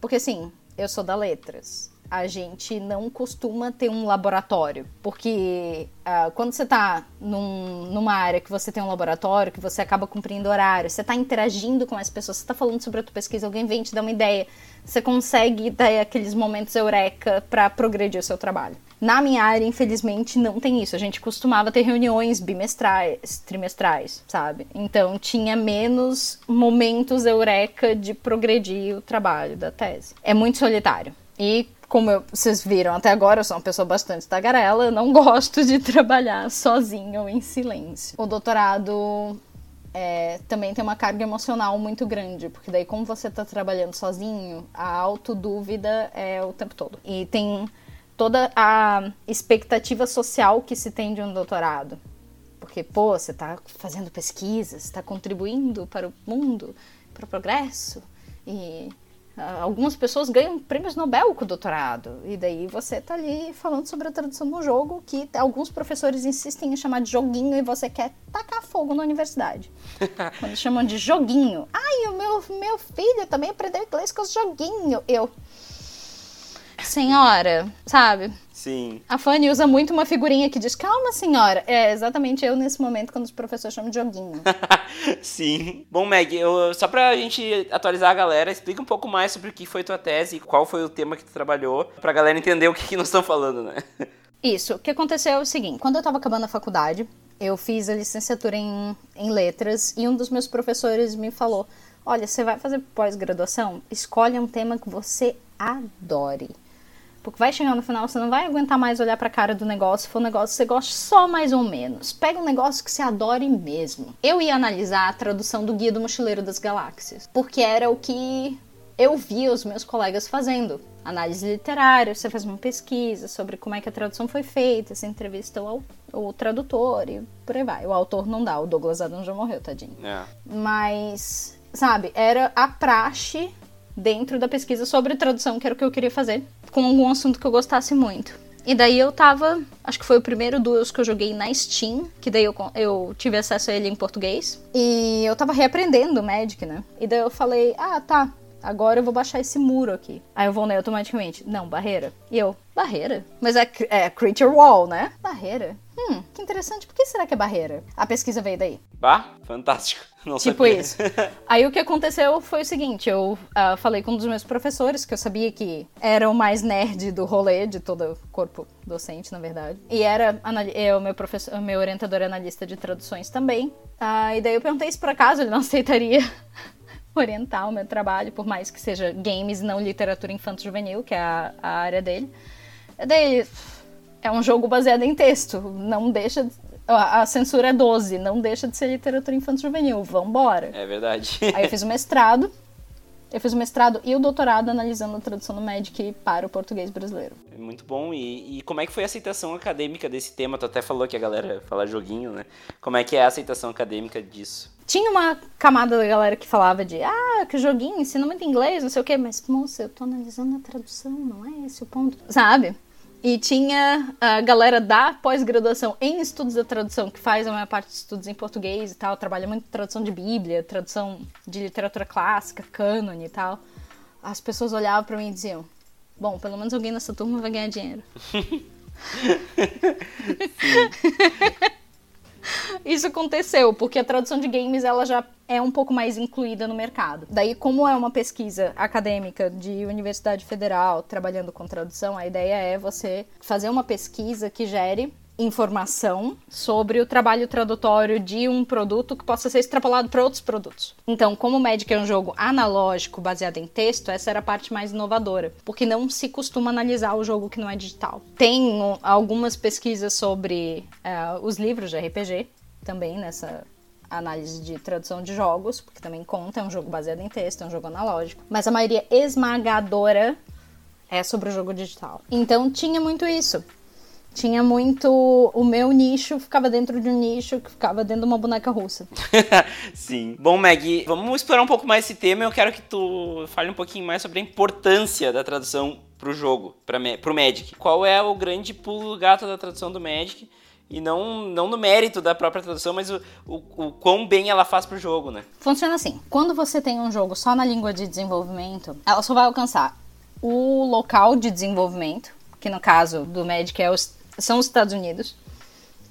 porque assim, eu sou da letras a gente não costuma ter um laboratório. Porque uh, quando você está num, numa área que você tem um laboratório, que você acaba cumprindo horário, você está interagindo com as pessoas, você está falando sobre a tua pesquisa, alguém vem te dar uma ideia, você consegue ter aqueles momentos eureka para progredir o seu trabalho. Na minha área, infelizmente, não tem isso. A gente costumava ter reuniões bimestrais, trimestrais, sabe? Então tinha menos momentos eureka de progredir o trabalho da tese. É muito solitário. E como eu, vocês viram até agora, eu sou uma pessoa bastante tagarela, não gosto de trabalhar sozinha ou em silêncio. O doutorado é, também tem uma carga emocional muito grande, porque daí, como você está trabalhando sozinho, a autodúvida é o tempo todo. E tem toda a expectativa social que se tem de um doutorado. Porque, pô, você está fazendo pesquisas, está contribuindo para o mundo, para o progresso, e algumas pessoas ganham prêmios Nobel com o doutorado. E daí você tá ali falando sobre a tradução um jogo que alguns professores insistem em chamar de joguinho e você quer tacar fogo na universidade. Quando chamam de joguinho. Ai, o meu, meu filho também aprendeu inglês com os joguinhos. Eu. Senhora, sabe?
Sim.
A Fanny usa muito uma figurinha que diz: Calma, senhora. É exatamente eu nesse momento quando os professores chamam de joguinho.
Sim. Bom, Meg, eu, só pra gente atualizar a galera, explica um pouco mais sobre o que foi tua tese, qual foi o tema que tu trabalhou, pra galera entender o que, que nós estamos falando, né?
Isso. O que aconteceu é o seguinte: quando eu tava acabando a faculdade, eu fiz a licenciatura em, em letras e um dos meus professores me falou: Olha, você vai fazer pós-graduação? Escolhe um tema que você adore. Porque vai chegar no final, você não vai aguentar mais olhar para a cara do negócio, se for um negócio que você gosta só mais ou menos. Pega um negócio que você adore mesmo. Eu ia analisar a tradução do Guia do Mochileiro das Galáxias, porque era o que eu via os meus colegas fazendo. Análise literária, você faz uma pesquisa sobre como é que a tradução foi feita, você entrevista o, o tradutor e por aí vai. O autor não dá, o Douglas Adams já morreu, tadinho.
É.
Mas, sabe, era a praxe dentro da pesquisa sobre tradução, que era o que eu queria fazer, com algum assunto que eu gostasse muito. E daí eu tava. Acho que foi o primeiro Duels que eu joguei na Steam, que daí eu, eu tive acesso a ele em português. E eu tava reaprendendo Magic, né? E daí eu falei, ah, tá. Agora eu vou baixar esse muro aqui. Aí eu vou nele automaticamente. Não, barreira. E eu, barreira? Mas é, é Creature Wall, né? Barreira. Hum, que interessante. Por que será que é barreira? A pesquisa veio daí.
Bah, fantástico. Não
tipo
sabia.
isso. Aí o que aconteceu foi o seguinte: eu uh, falei com um dos meus professores, que eu sabia que era o mais nerd do rolê, de todo o corpo docente, na verdade. E era é, o meu, professor, meu orientador analista de traduções também. Uh, e daí eu perguntei se por acaso ele não aceitaria orientar o meu trabalho, por mais que seja games não literatura infanto-juvenil, que é a, a área dele. E daí é um jogo baseado em texto, não deixa a censura é 12, não deixa de ser literatura infanto-juvenil, vambora.
É verdade.
Aí eu fiz o mestrado, eu fiz o mestrado e o doutorado analisando a tradução do Magic para o português brasileiro.
É muito bom. E, e, como é que foi a aceitação acadêmica desse tema? Tu até falou que a galera fala joguinho, né? Como é que é a aceitação acadêmica disso?
Tinha uma camada da galera que falava de ah, que joguinho, ensina muito inglês, não sei o quê, mas moça, eu tô analisando a tradução, não é esse o ponto. Sabe? E tinha a galera da pós-graduação em estudos da tradução, que faz a maior parte de estudos em português e tal, trabalha muito tradução de Bíblia, tradução de literatura clássica, cânone e tal. As pessoas olhavam para mim e diziam: Bom, pelo menos alguém nessa turma vai ganhar dinheiro. Isso aconteceu, porque a tradução de games ela já é um pouco mais incluída no mercado. Daí, como é uma pesquisa acadêmica de Universidade Federal trabalhando com tradução, a ideia é você fazer uma pesquisa que gere informação sobre o trabalho tradutório de um produto que possa ser extrapolado para outros produtos. Então, como o Magic é um jogo analógico baseado em texto, essa era a parte mais inovadora, porque não se costuma analisar o jogo que não é digital. Tem algumas pesquisas sobre uh, os livros de RPG também nessa análise de tradução de jogos, porque também conta, é um jogo baseado em texto, é um jogo analógico, mas a maioria esmagadora é sobre o jogo digital. Então tinha muito isso. Tinha muito. O meu nicho ficava dentro de um nicho que ficava dentro de uma boneca russa.
Sim. Bom, Meg, vamos explorar um pouco mais esse tema. Eu quero que tu fale um pouquinho mais sobre a importância da tradução pro jogo, pra, pro Magic. Qual é o grande pulo gato da tradução do Magic? E não, não no mérito da própria tradução, mas o, o, o quão bem ela faz pro jogo, né?
Funciona assim. Quando você tem um jogo só na língua de desenvolvimento, ela só vai alcançar o local de desenvolvimento, que no caso do Magic é os, são os Estados Unidos,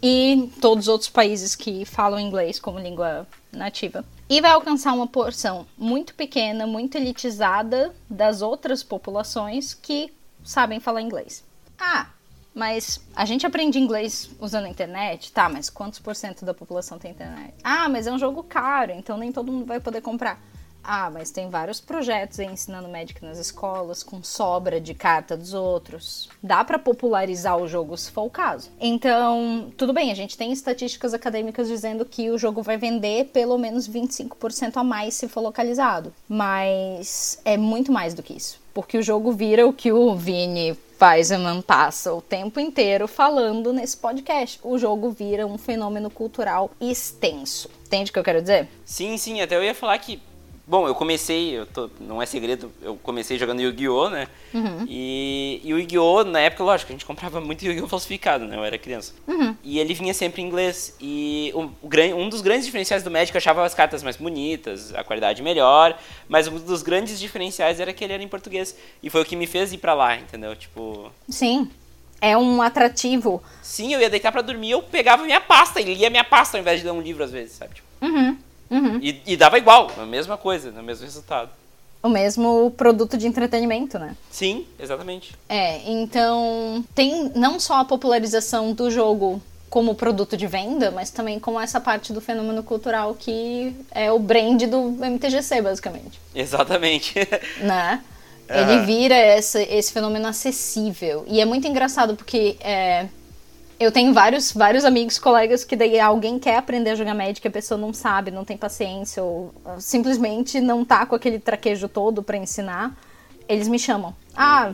e todos os outros países que falam inglês como língua nativa. E vai alcançar uma porção muito pequena, muito elitizada das outras populações que sabem falar inglês. Ah, mas a gente aprende inglês usando a internet? Tá, mas quantos por cento da população tem internet? Ah, mas é um jogo caro, então nem todo mundo vai poder comprar. Ah, mas tem vários projetos aí ensinando Magic nas escolas, com sobra de carta dos outros. Dá para popularizar o jogo se for o caso. Então, tudo bem, a gente tem estatísticas acadêmicas dizendo que o jogo vai vender pelo menos 25% a mais se for localizado. Mas é muito mais do que isso. Porque o jogo vira o que o Vini Weisman passa o tempo inteiro falando nesse podcast. O jogo vira um fenômeno cultural extenso. Entende o que eu quero dizer?
Sim, sim, até eu ia falar que Bom, eu comecei, eu tô, não é segredo, eu comecei jogando Yu-Gi-Oh, né? Uhum. E, e o Yu-Gi-Oh, na época, lógico, a gente comprava muito Yu-Gi-Oh falsificado, né? Eu era criança. Uhum. E ele vinha sempre em inglês. E o, o, um dos grandes diferenciais do Magic, eu achava as cartas mais bonitas, a qualidade melhor, mas um dos grandes diferenciais era que ele era em português. E foi o que me fez ir pra lá, entendeu? Tipo...
Sim. É um atrativo.
Sim, eu ia deitar para dormir, eu pegava minha pasta e lia minha pasta ao invés de ler um livro às vezes, sabe? Tipo...
Uhum. Uhum.
E, e, dava igual, a mesma coisa, o mesmo resultado.
O mesmo produto de entretenimento, né?
Sim, exatamente.
É, então tem não só a popularização do jogo como produto de venda, mas também como essa parte do fenômeno cultural que é o brand do MTGC, basicamente.
Exatamente.
né? Ele vira essa, esse fenômeno acessível. E é muito engraçado porque é, eu tenho vários, vários amigos, colegas que daí alguém quer aprender a jogar Magic, a pessoa não sabe, não tem paciência, ou simplesmente não tá com aquele traquejo todo para ensinar. Eles me chamam. Ah,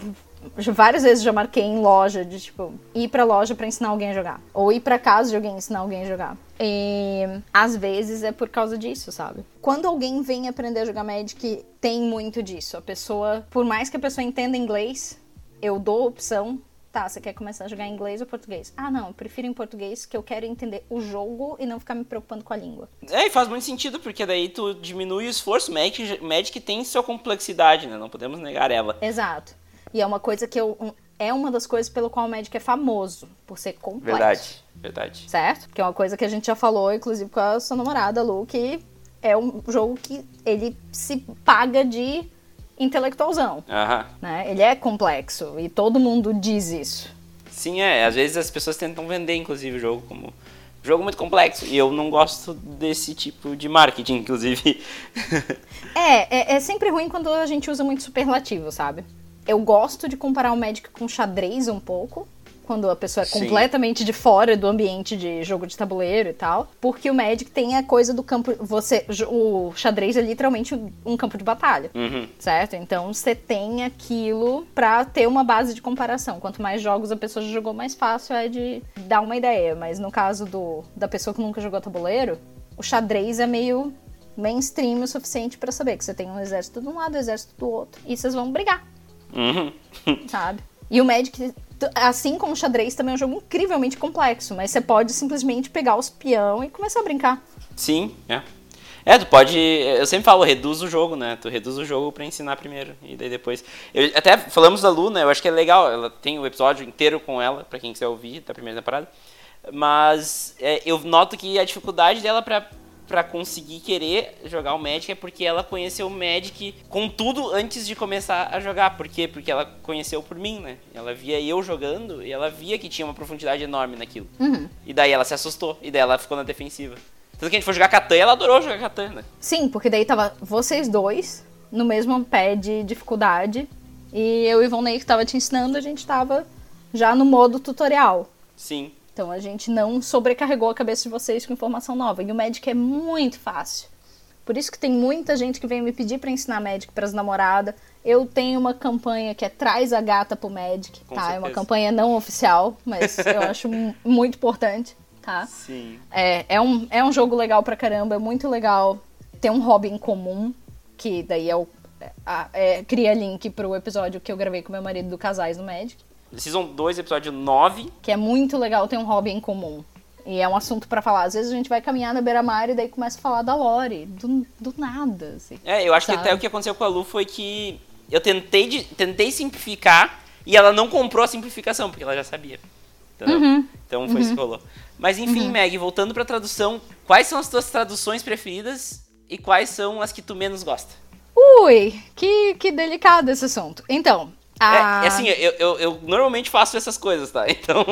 várias vezes já marquei em loja, de tipo, ir pra loja para ensinar alguém a jogar. Ou ir pra casa de alguém ensinar alguém a jogar. E às vezes é por causa disso, sabe? Quando alguém vem aprender a jogar Magic, tem muito disso. A pessoa, por mais que a pessoa entenda inglês, eu dou opção Tá, você quer começar a jogar em inglês ou português? Ah, não, eu prefiro em português, que eu quero entender o jogo e não ficar me preocupando com a língua.
É, e faz muito sentido, porque daí tu diminui o esforço. Magic, Magic tem sua complexidade, né? Não podemos negar ela.
Exato. E é uma coisa que eu. É uma das coisas pelo qual o Magic é famoso, por ser complexo.
Verdade, verdade.
Certo? Que é uma coisa que a gente já falou, inclusive com a sua namorada, Lu, que é um jogo que ele se paga de intelectualzão.
Uhum.
Né? Ele é complexo e todo mundo diz isso.
Sim, é. Às vezes as pessoas tentam vender, inclusive, o jogo como jogo muito complexo. E eu não gosto desse tipo de marketing, inclusive.
é, é, é, sempre ruim quando a gente usa muito superlativo, sabe? Eu gosto de comparar o Magic com xadrez um pouco quando a pessoa é Sim. completamente de fora do ambiente de jogo de tabuleiro e tal. Porque o Magic tem a coisa do campo. Você. O xadrez é literalmente um campo de batalha.
Uhum.
Certo? Então você tem aquilo pra ter uma base de comparação. Quanto mais jogos a pessoa já jogou, mais fácil é de dar uma ideia. Mas no caso do, da pessoa que nunca jogou tabuleiro, o xadrez é meio mainstream o suficiente para saber que você tem um exército de um lado, um exército do outro. E vocês vão brigar.
Uhum.
Sabe? E o Magic assim como o xadrez também é um jogo incrivelmente complexo, mas você pode simplesmente pegar os peão e começar a brincar.
Sim, é. É, tu pode. Eu sempre falo, reduz o jogo, né? Tu reduz o jogo para ensinar primeiro. E daí depois. Eu, até falamos da Luna, eu acho que é legal. Ela tem o episódio inteiro com ela, para quem quiser ouvir, da primeira temporada. Mas é, eu noto que a dificuldade dela para para conseguir querer jogar o Magic é porque ela conheceu o Magic com tudo antes de começar a jogar. Por quê? Porque ela conheceu por mim, né? Ela via eu jogando e ela via que tinha uma profundidade enorme naquilo.
Uhum.
E daí ela se assustou. E daí ela ficou na defensiva. Tanto que a gente foi jogar Catan e ela adorou jogar Catan, né?
Sim, porque daí tava vocês dois no mesmo pé de dificuldade. E eu e Ivonei que tava te ensinando, a gente tava já no modo tutorial.
Sim.
Então a gente não sobrecarregou a cabeça de vocês com informação nova. E o Magic é muito fácil. Por isso que tem muita gente que vem me pedir para ensinar Magic para as namoradas. Eu tenho uma campanha que é Traz a Gata pro Magic,
com
tá?
Certeza.
É uma campanha não oficial, mas eu acho muito importante, tá?
Sim.
É, é, um, é um jogo legal pra caramba, é muito legal ter um hobby em comum, que daí é o, é, cria link pro episódio que eu gravei com meu marido do Casais no Magic.
Season 2, episódio 9.
Que é muito legal ter um hobby em comum. E é um assunto para falar. Às vezes a gente vai caminhar na beira-mar e daí começa a falar da Lore, do, do nada, assim.
É, eu acho sabe? que até o que aconteceu com a Lu foi que eu tentei, de, tentei simplificar e ela não comprou a simplificação, porque ela já sabia. Uhum. Então foi uhum. isso que rolou. Mas enfim, uhum. Meg, voltando pra tradução, quais são as tuas traduções preferidas e quais são as que tu menos gosta?
Ui, que, que delicado esse assunto. Então,
a... É, é, assim, eu, eu, eu, normalmente faço essas coisas, tá? Então,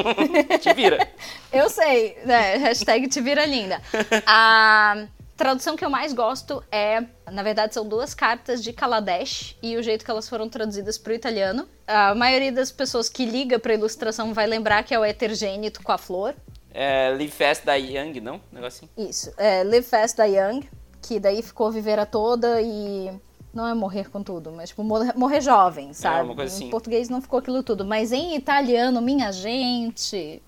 te vira.
eu sei, né? Hashtag te vira linda. A tradução que eu mais gosto é, na verdade, são duas cartas de Kaladesh e o jeito que elas foram traduzidas para o italiano. A maioria das pessoas que liga para ilustração vai lembrar que é o Etergênito com a flor.
É, Live Fast da Young, não? Um negocinho.
Isso, é Live Fast da Young, que daí ficou viver a toda e não é morrer com tudo, mas tipo morrer, morrer jovem, é, sabe? É uma coisa assim. Em português não ficou aquilo tudo, mas em italiano, minha gente.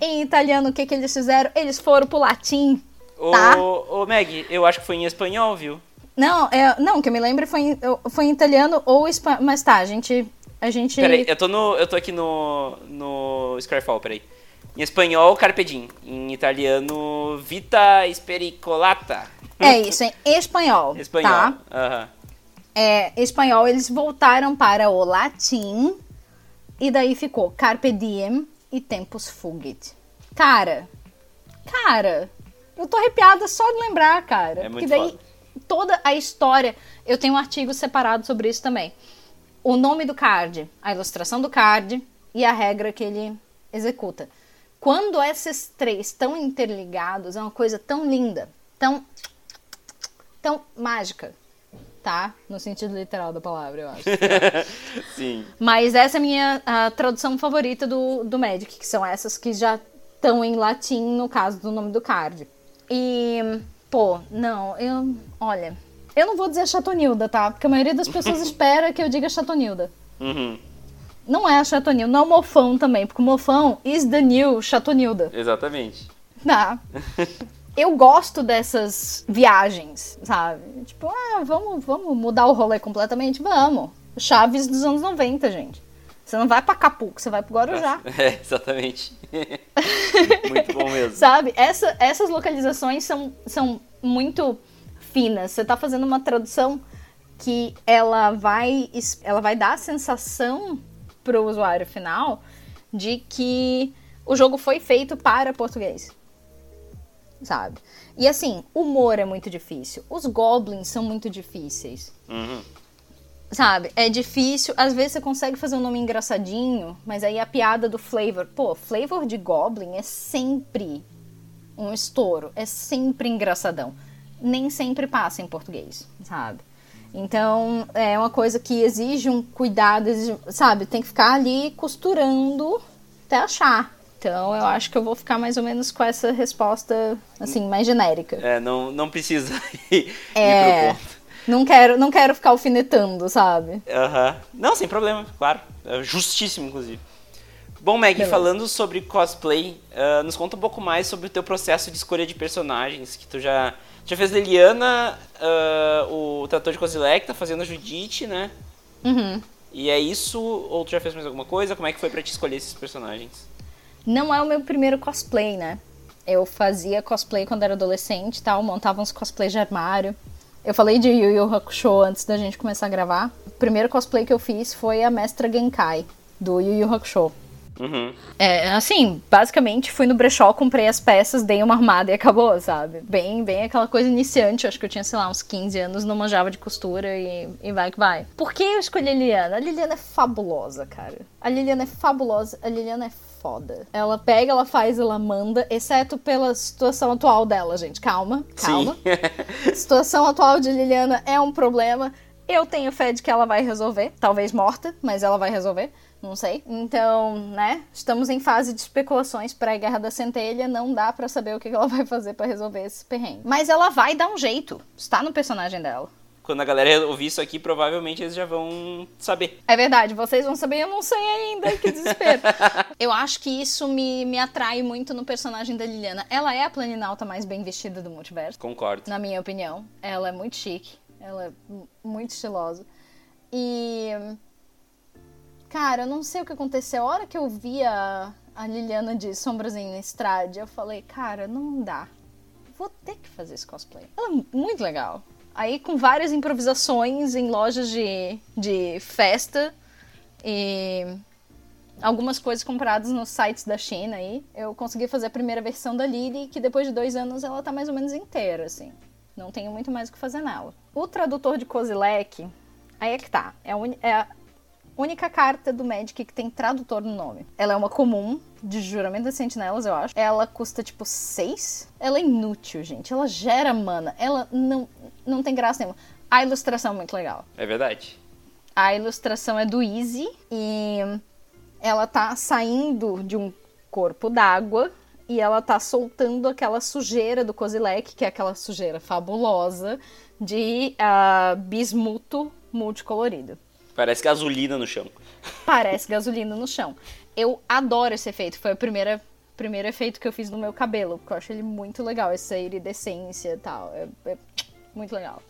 Em italiano, o que que eles fizeram? Eles foram pro latim. Tá?
Ô, ô Meg, eu acho que foi em espanhol, viu?
Não, é, não, que eu me lembro foi em, foi em italiano ou espanhol. Mas tá, a gente. A gente.
Peraí, eu tô, no, eu tô aqui no, no Skyfall, peraí. Em espanhol, Carpe Diem. Em italiano, Vita Spericolata.
É isso, em espanhol.
Espanhol.
Tá?
Uhum.
É, espanhol, eles voltaram para o latim. E daí ficou Carpe Diem e Tempus Fugit. Cara, cara, eu tô arrepiada só de lembrar, cara.
É muito
Porque daí
foda.
toda a história. Eu tenho um artigo separado sobre isso também. O nome do card, a ilustração do card e a regra que ele executa. Quando esses três estão interligados, é uma coisa tão linda, tão tão mágica, tá? No sentido literal da palavra, eu acho.
Sim.
Mas essa é a minha a tradução favorita do, do Magic, que são essas que já estão em latim, no caso do nome do card. E, pô, não, eu. Olha, eu não vou dizer Chatonilda, tá? Porque a maioria das pessoas espera que eu diga Chatonilda.
Uhum.
Não é a Chatonilda, não é o Mofão também, porque o Mofão is the new Chatonilda.
Exatamente.
Tá. eu gosto dessas viagens, sabe? Tipo, ah, vamos, vamos mudar o rolê completamente? Vamos. Chaves dos anos 90, gente. Você não vai pra Capuco, você vai pro Guarujá.
É, exatamente. muito bom mesmo.
Sabe? Essa, essas localizações são, são muito finas. Você tá fazendo uma tradução que ela vai, ela vai dar a sensação pro usuário final de que o jogo foi feito para português sabe? E assim, humor é muito difícil. Os goblins são muito difíceis.
Uhum.
Sabe? É difícil. Às vezes você consegue fazer um nome engraçadinho, mas aí a piada do flavor. Pô, flavor de goblin é sempre um estouro. É sempre engraçadão. Nem sempre passa em português, sabe? Então, é uma coisa que exige um cuidado, exige, sabe? Tem que ficar ali costurando até achar. Então eu acho que eu vou ficar mais ou menos com essa resposta, assim, mais genérica.
É, não, não precisa ir,
é, ir pro ponto. Não quero, não quero ficar alfinetando, sabe?
Aham. Uhum. Não, sem problema, claro. É justíssimo, inclusive. Bom, Meg, falando sobre cosplay, uh, nos conta um pouco mais sobre o teu processo de escolha de personagens, que tu já, já fez Liliana, uh, o Trator de Kozilek, tá fazendo a Judite, né?
Uhum.
E é isso, ou tu já fez mais alguma coisa? Como é que foi para te escolher esses personagens?
Não é o meu primeiro cosplay, né? Eu fazia cosplay quando era adolescente e tal, montava uns cosplays de armário. Eu falei de Yu Yu Hakusho antes da gente começar a gravar. O primeiro cosplay que eu fiz foi a Mestra Genkai, do Yu Yu Hakusho.
Uhum.
É, assim, basicamente fui no brechó, comprei as peças, dei uma armada e acabou, sabe? Bem, bem aquela coisa iniciante. Acho que eu tinha, sei lá, uns 15 anos, não manjava de costura e, e vai que vai. Por que eu escolhi a Liliana? A Liliana é fabulosa, cara. A Liliana é fabulosa, a Liliana é foda. Ela pega, ela faz, ela manda, exceto pela situação atual dela, gente. Calma, calma. situação atual de Liliana é um problema. Eu tenho fé de que ela vai resolver. Talvez morta, mas ela vai resolver. Não sei. Então, né? Estamos em fase de especulações pré-guerra da centelha. Não dá para saber o que ela vai fazer para resolver esse perrengue. Mas ela vai dar um jeito. Está no personagem dela
quando a galera ouvir isso aqui, provavelmente eles já vão saber.
É verdade, vocês vão saber, eu não sei ainda, que desespero. eu acho que isso me, me atrai muito no personagem da Liliana. Ela é a planinalta mais bem vestida do multiverso.
Concordo.
Na minha opinião. Ela é muito chique, ela é muito estilosa. E. Cara, eu não sei o que aconteceu. A hora que eu vi a, a Liliana de Sombras em Estrade, eu falei, cara, não dá. Vou ter que fazer esse cosplay. Ela é muito legal Aí com várias improvisações em lojas de, de festa e algumas coisas compradas nos sites da China aí, eu consegui fazer a primeira versão da Lily, que depois de dois anos ela tá mais ou menos inteira, assim. Não tenho muito mais o que fazer nela. O tradutor de Kozilek, aí é que tá. É un... é única carta do Magic que tem tradutor no nome. Ela é uma comum, de juramento das sentinelas, eu acho. Ela custa tipo 6. Ela é inútil, gente. Ela gera mana. Ela não, não tem graça nenhuma. A ilustração é muito legal.
É verdade.
A ilustração é do Easy e ela tá saindo de um corpo d'água e ela tá soltando aquela sujeira do Kozilek, que é aquela sujeira fabulosa de uh, bismuto multicolorido.
Parece gasolina no chão.
Parece gasolina no chão. Eu adoro esse efeito. Foi o primeiro, primeiro efeito que eu fiz no meu cabelo, porque eu acho ele muito legal, essa iridescência e tal. É, é muito legal.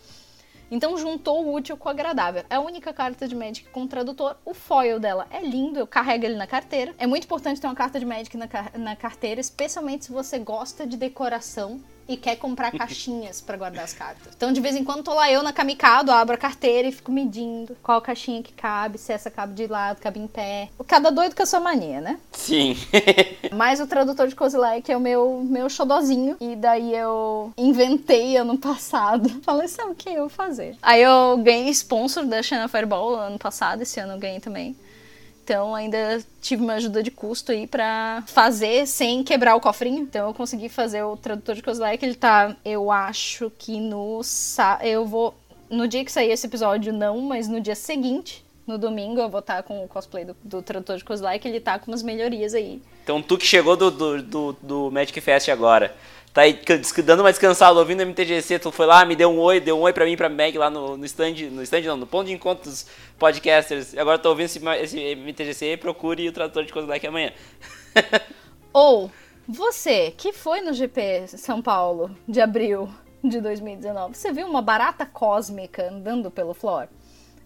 Então juntou o útil com o agradável. É a única carta de Magic com tradutor. O foil dela é lindo, eu carrego ele na carteira. É muito importante ter uma carta de Magic na, na carteira, especialmente se você gosta de decoração e quer comprar caixinhas para guardar as cartas. Então, de vez em quando, tô lá eu na Kamikado, abro a carteira e fico medindo qual caixinha que cabe, se essa cabe de lado, cabe em pé. Cada doido com a sua mania, né?
Sim.
Mas o tradutor de Kozilek é o meu, meu xodozinho. E daí eu inventei ano passado. Falei, sabe o que eu vou fazer? Aí eu ganhei sponsor da China Fireball ano passado, esse ano eu ganhei também. Então ainda tive uma ajuda de custo aí para fazer sem quebrar o cofrinho. Então eu consegui fazer o tradutor de Kozilek, ele tá, eu acho que no eu vou no dia que sair esse episódio não, mas no dia seguinte, no domingo, eu vou estar tá com o cosplay do, do tradutor de Kozilek, ele tá com umas melhorias aí.
Então tu que chegou do, do, do, do Magic Fest agora, tá aí dando uma descansada, ouvindo MTGC, tu foi lá, me deu um oi, deu um oi pra mim, pra Meg lá no, no stand, no stand não, no ponto de encontro dos podcasters, agora tô ouvindo esse, esse MTGC, procure o tradutor de Kozilek amanhã.
Ou, você, que foi no GP São Paulo, de abril de 2019, você viu uma barata cósmica andando pelo floor?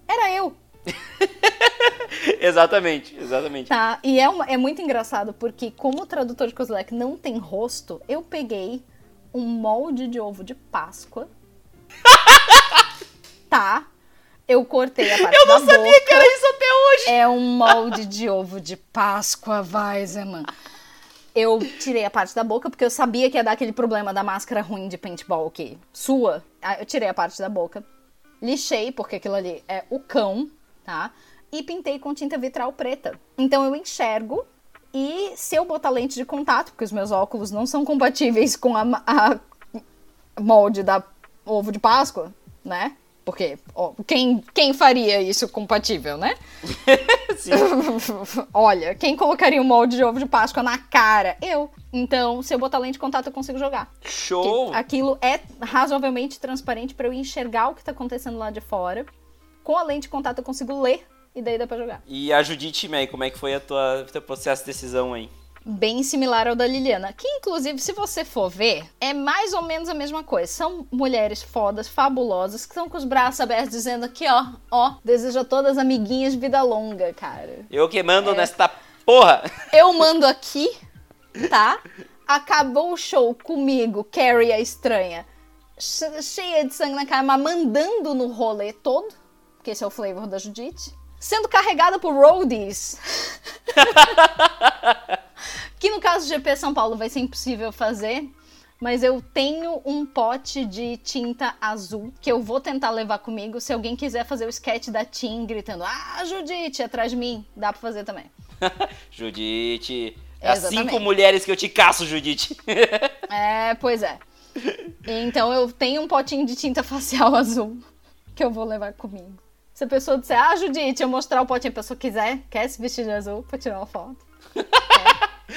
Era eu!
exatamente, exatamente.
Tá, e é, uma, é muito engraçado porque, como o tradutor de Kozilek não tem rosto, eu peguei um molde de ovo de Páscoa. tá. Eu cortei a parte
Eu não
sabia
boca. que era isso até hoje.
É um molde de ovo de Páscoa, Weizeman. Eu tirei a parte da boca porque eu sabia que ia dar aquele problema da máscara ruim de paintball que sua. Eu tirei a parte da boca. Lixei, porque aquilo ali é o cão, tá? E pintei com tinta vitral preta. Então eu enxergo e se eu botar lente de contato, porque os meus óculos não são compatíveis com a, a molde da ovo de Páscoa, né? Porque ó, quem, quem faria isso compatível, né? Olha, quem colocaria um molde de ovo de Páscoa na cara? Eu. Então, se eu botar lente de contato, eu consigo jogar.
Show!
Porque aquilo é razoavelmente transparente para eu enxergar o que tá acontecendo lá de fora. Com a lente de contato, eu consigo ler e daí dá pra jogar.
E a Judite, May, como é que foi a tua, teu processo de decisão aí?
bem similar ao da Liliana. Que, inclusive, se você for ver, é mais ou menos a mesma coisa. São mulheres fodas, fabulosas, que estão com os braços abertos dizendo aqui, ó, ó, desejo a todas amiguinhas de vida longa, cara.
Eu que mando é... nesta porra.
Eu mando aqui, tá? Acabou o show comigo, Carrie a estranha, cheia de sangue na cara, mas mandando no rolê todo, porque esse é o flavor da Judite. Sendo carregada por roadies. que no caso do GP São Paulo vai ser impossível fazer, mas eu tenho um pote de tinta azul que eu vou tentar levar comigo. Se alguém quiser fazer o sketch da Tim gritando, ah, Judite, atrás de mim, dá pra fazer também.
Judite, é as cinco mulheres que eu te caço, Judite.
é, pois é. Então eu tenho um potinho de tinta facial azul que eu vou levar comigo. Se a pessoa disser, ah, Judite, eu mostrar o potinho, a pessoa quiser, quer se vestir de azul pra tirar uma foto.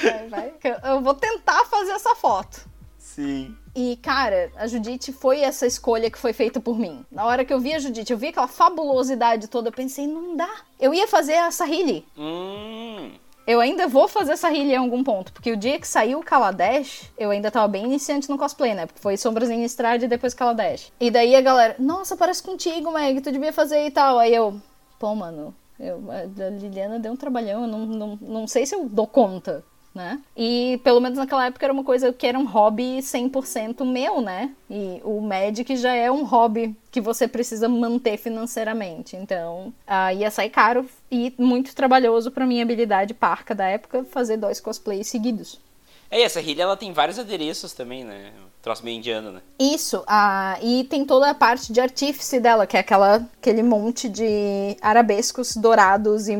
Vai, vai. Eu vou tentar fazer essa foto.
Sim.
E, cara, a Judite foi essa escolha que foi feita por mim. Na hora que eu vi a Judite, eu vi aquela fabulosidade toda, eu pensei, não dá. Eu ia fazer a Sahili.
Hum.
Eu ainda vou fazer essa Sahili em algum ponto, porque o dia que saiu o Kaladesh, eu ainda tava bem iniciante no cosplay, né? Porque foi Sombrazinha Estrade e depois Kaladesh. E daí a galera, nossa, parece contigo, Meg, tu devia fazer e tal. Aí eu, pô, mano, eu, a Liliana deu um trabalhão, eu não, não, não sei se eu dou conta né? E pelo menos naquela época era uma coisa que era um hobby 100% meu, né? E o Magic já é um hobby que você precisa manter financeiramente. Então, uh, ia sair caro e muito trabalhoso para minha habilidade parca da época fazer dois cosplays seguidos.
É, essa rilha ela tem vários adereços também, né? troço meio indiano, né?
Isso, ah, e tem toda a parte de artífice dela, que é aquela, aquele monte de arabescos dourados e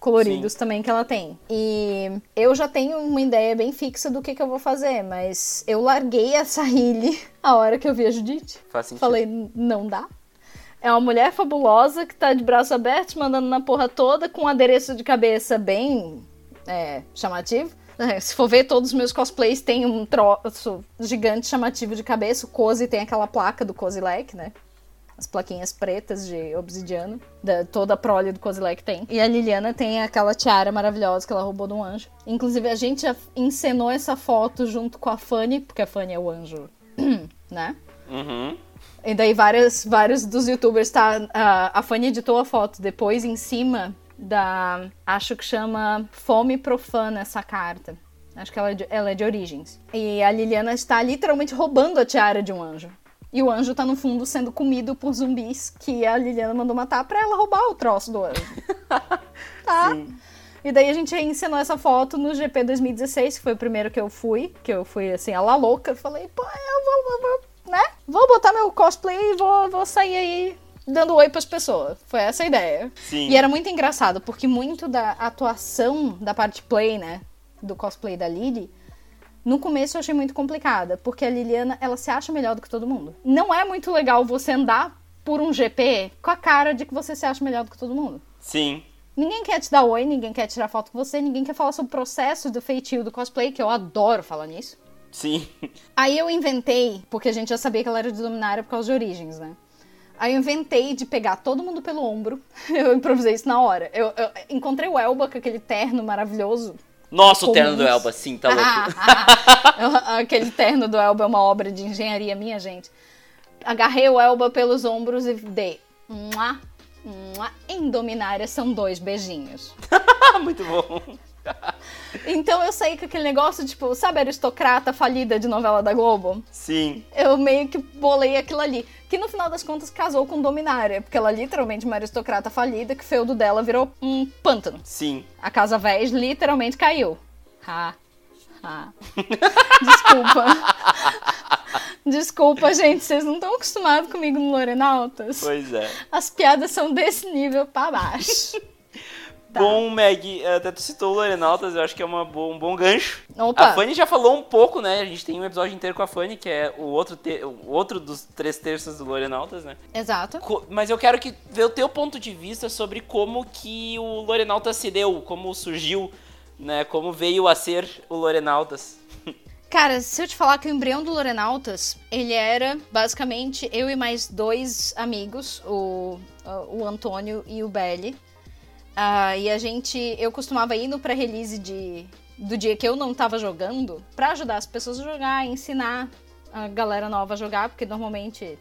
multicoloridos Sim. também que ela tem. E eu já tenho uma ideia bem fixa do que, que eu vou fazer, mas eu larguei essa rilha a hora que eu vi a Judite.
Faz sentido.
Falei, não dá. É uma mulher fabulosa que tá de braço aberto, mandando na porra toda, com um adereço de cabeça bem é, chamativo. É, se for ver, todos os meus cosplays têm um troço gigante chamativo de cabeça. O Cozy tem aquela placa do Kozilek, né? As plaquinhas pretas de obsidiano. Da, toda a prole do Kozilek tem. E a Liliana tem aquela tiara maravilhosa que ela roubou de um anjo. Inclusive, a gente já encenou essa foto junto com a Fanny, porque a Fanny é o anjo, né?
Uhum.
E daí vários, vários dos youtubers tá. A, a Fanny editou a foto depois em cima da. Acho que chama Fome Profana essa carta. Acho que ela é, de, ela é de origens. E a Liliana está literalmente roubando a tiara de um anjo. E o anjo tá no fundo sendo comido por zumbis que a Liliana mandou matar pra ela roubar o troço do anjo. tá? Sim. E daí a gente ensinou essa foto no GP 2016, que foi o primeiro que eu fui, que eu fui assim, a la louca. Falei, pô, eu vou, vou, vou, né? Vou botar meu cosplay e vou, vou sair aí dando oi pras pessoas. Foi essa a ideia.
Sim.
E era muito engraçado, porque muito da atuação da parte play, né? Do cosplay da Lily. No começo eu achei muito complicada, porque a Liliana, ela se acha melhor do que todo mundo. Não é muito legal você andar por um GP com a cara de que você se acha melhor do que todo mundo.
Sim.
Ninguém quer te dar oi, ninguém quer tirar foto com você, ninguém quer falar sobre o processo do feitio do cosplay, que eu adoro falar nisso.
Sim.
Aí eu inventei, porque a gente já sabia que ela era de Dominária por causa de origens, né? Aí eu inventei de pegar todo mundo pelo ombro. Eu improvisei isso na hora. Eu, eu encontrei o Elba com aquele terno maravilhoso.
Nossa, o terno do Elba, sim, tá louco. Ah,
ah, ah. aquele terno do Elba é uma obra de engenharia minha, gente. Agarrei o Elba pelos ombros e dei. Mua, mua, em Dominária são dois beijinhos.
Muito bom.
Então eu saí com aquele negócio, tipo, sabe, aristocrata falida de novela da Globo?
Sim.
Eu meio que bolei aquilo ali. Que no final das contas casou com Dominária, porque ela é literalmente uma aristocrata falida que o feudo dela virou um pântano.
Sim.
A casa Vés literalmente caiu. Ha. Ha. Desculpa. Desculpa, gente, vocês não estão acostumados comigo no Lorenautas?
Pois é.
As piadas são desse nível para baixo.
Tá. Bom, Meg, até tu citou o Lorenautas, eu acho que é uma bo um bom gancho.
Opa.
A Fanny já falou um pouco, né? A gente tem um episódio inteiro com a Fanny, que é o outro, o outro dos três terços do Lorenautas, né?
Exato.
Co mas eu quero que ver o teu ponto de vista sobre como que o Lorenautas se deu, como surgiu, né? Como veio a ser o Lorenautas.
Cara, se eu te falar que o embrião do Lorenautas, ele era basicamente eu e mais dois amigos, o, o Antônio e o Belly. Uh, e a gente. Eu costumava ir no pré-release de, do dia que eu não tava jogando para ajudar as pessoas a jogar, ensinar a galera nova a jogar, porque normalmente.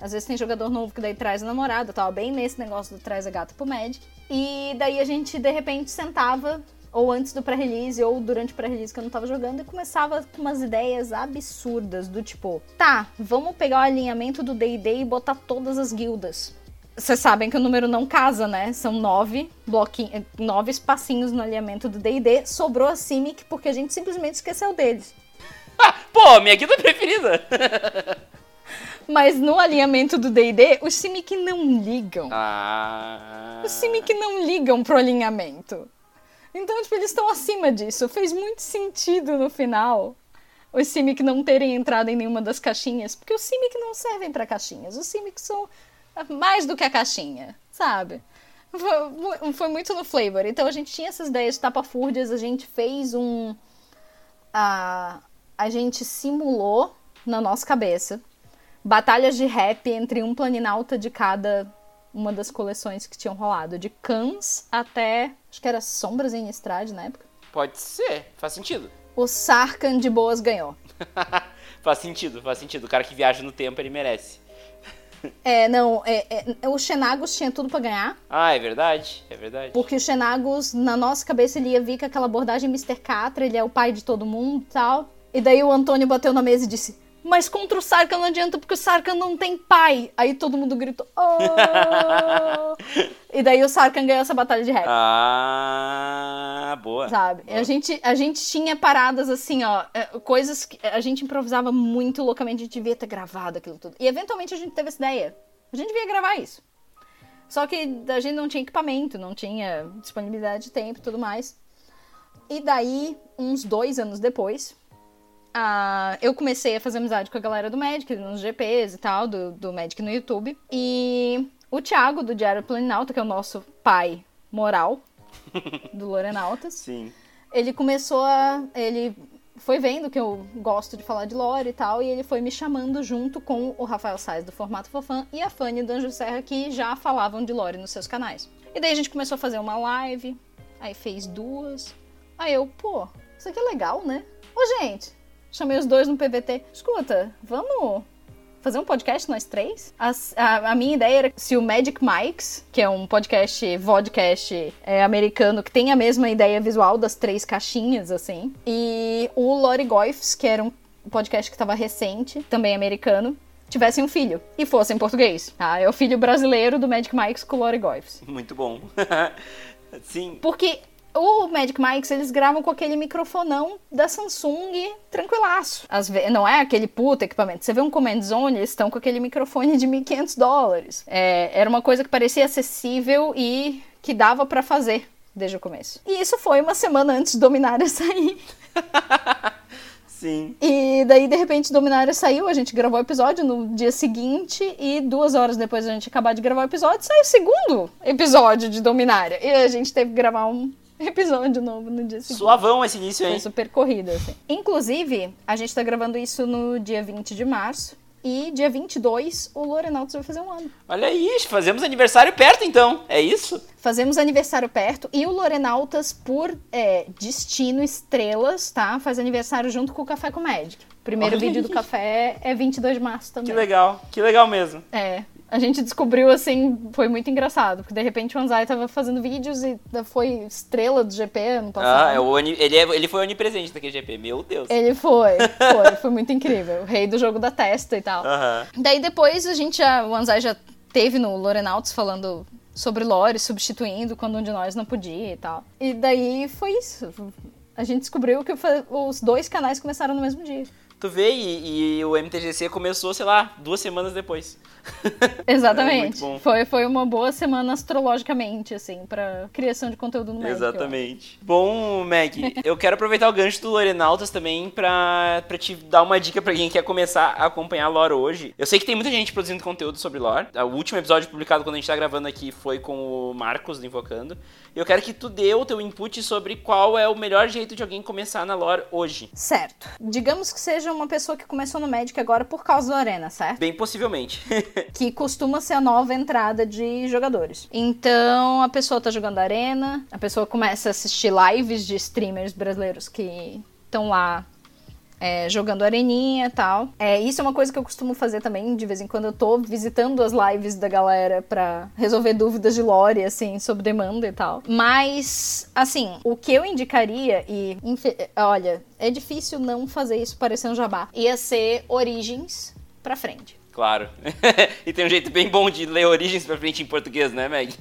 Às vezes tem jogador novo que daí traz a namorada, tava bem nesse negócio do traz a gata pro Magic. E daí a gente, de repente, sentava, ou antes do pré-release, ou durante o pré-release que eu não tava jogando, e começava com umas ideias absurdas, do tipo, tá, vamos pegar o alinhamento do D&D e botar todas as guildas. Vocês sabem que o número não casa, né? São nove bloquinhos, nove espacinhos no alinhamento do D&D. Sobrou a Simic porque a gente simplesmente esqueceu deles.
Pô, minha guilda preferida!
Mas no alinhamento do D&D, os Simic não ligam.
Ah.
Os Simic não ligam pro alinhamento. Então, tipo, eles estão acima disso. Fez muito sentido no final os Simic não terem entrado em nenhuma das caixinhas, porque os Simic não servem para caixinhas. Os Simic são mais do que a caixinha, sabe? Foi, foi muito no flavor. Então a gente tinha essas ideias tapafúrdias, a gente fez um. A, a gente simulou na nossa cabeça batalhas de rap entre um planinauta de cada uma das coleções que tinham rolado, de Cans até. Acho que era Sombras em Estrade na época.
Pode ser, faz sentido.
O Sarkan de Boas ganhou.
faz sentido, faz sentido. O cara que viaja no tempo, ele merece.
É, não, é, é, o Xenagos tinha tudo pra ganhar.
Ah, é verdade, é verdade.
Porque o Xenagos, na nossa cabeça, ele ia vir com aquela abordagem Mr. Catra, ele é o pai de todo mundo e tal. E daí o Antônio bateu na mesa e disse: Mas contra o Sarkhan não adianta porque o Sarkhan não tem pai. Aí todo mundo gritou: oh! E daí o Sarkhan ganhou essa batalha de rap.
Ah, boa.
Sabe?
Boa.
A, gente, a gente tinha paradas assim, ó, é, coisas que a gente improvisava muito loucamente, a gente devia ter gravado aquilo tudo. E eventualmente a gente teve essa ideia. A gente devia gravar isso. Só que a gente não tinha equipamento, não tinha disponibilidade de tempo e tudo mais. E daí, uns dois anos depois, eu comecei a fazer amizade com a galera do Magic, nos GPs e tal, do, do Magic no YouTube. E o Thiago, do Diário Planinalta, que é o nosso pai moral do Lorenautas.
Sim.
Ele começou a. Ele foi vendo que eu gosto de falar de lore e tal, e ele foi me chamando junto com o Rafael Sainz do Formato Fofã e a Fanny do Anjo Serra, que já falavam de lore nos seus canais. E daí a gente começou a fazer uma live, aí fez duas. Aí eu, pô, isso aqui é legal, né? Ô, gente, chamei os dois no PVT. Escuta, vamos fazer um podcast nós três. A, a, a, minha ideia era se o Magic Mikes, que é um podcast, vodcast é, americano, que tem a mesma ideia visual das três caixinhas, assim, e o Lori Goifs, que era um podcast que estava recente, também americano, tivessem um filho e fossem em português. Tá? É o filho brasileiro do Magic Mikes com o Lori Goifs.
Muito bom. Sim.
Porque o Magic Mics, eles gravam com aquele microfonão da Samsung tranquilaço. Às vezes, não é aquele puta equipamento. Você vê um Command Zone, eles estão com aquele microfone de 1.500 dólares. É, era uma coisa que parecia acessível e que dava para fazer desde o começo. E isso foi uma semana antes de Dominária sair.
Sim.
E daí, de repente, Dominária saiu, a gente gravou o episódio no dia seguinte, e duas horas depois a gente acabar de gravar o episódio, saiu o segundo episódio de Dominária. E a gente teve que gravar um episódio novo no dia seguinte.
Suavão esse início, hein?
Foi super corrida, assim. Inclusive, a gente tá gravando isso no dia 20 de março. E dia 22, o Lorenautas vai fazer um ano.
Olha aí, fazemos aniversário perto então, é isso?
Fazemos aniversário perto e o Lorenautas, por é, destino, estrelas, tá? Faz aniversário junto com o Café com Magic. Primeiro
Olha
vídeo do café é 22 de março também.
Que legal, que legal mesmo.
É. A gente descobriu, assim, foi muito engraçado, porque de repente o Anzai tava fazendo vídeos e foi estrela do GP ano passado.
Ah, é o ele, é, ele foi onipresente naquele GP, meu Deus.
Ele foi, foi, foi muito incrível. O rei do jogo da testa e tal.
Aham.
Daí depois a gente já, o Anzai já teve no Lorenauts falando sobre lore, substituindo quando um de nós não podia e tal. E daí foi isso. A gente descobriu que os dois canais começaram no mesmo dia.
Tu vê, e, e o MTGC começou, sei lá, duas semanas depois.
Exatamente.
É
foi, foi uma boa semana astrologicamente, assim, pra criação de conteúdo no acho.
Exatamente. Bom, Meg, eu quero aproveitar o gancho do Lorenautas também pra, pra te dar uma dica pra quem quer começar a acompanhar lore hoje. Eu sei que tem muita gente produzindo conteúdo sobre lore. O último episódio publicado quando a gente tá gravando aqui foi com o Marcos do Invocando. Eu quero que tu dê o teu input sobre qual é o melhor jeito de alguém começar na lore hoje.
Certo. Digamos que seja uma pessoa que começou no Magic agora por causa do Arena, certo?
Bem possivelmente.
que costuma ser a nova entrada de jogadores. Então a pessoa tá jogando arena, a pessoa começa a assistir lives de streamers brasileiros que estão lá é, jogando areninha e tal. É, isso é uma coisa que eu costumo fazer também, de vez em quando eu tô visitando as lives da galera pra resolver dúvidas de lore, assim, sob demanda e tal. Mas, assim, o que eu indicaria, e olha, é difícil não fazer isso parecer um jabá, ia ser Origins pra frente.
Claro. e tem um jeito bem bom de ler Origens pra frente em português, né, Meg?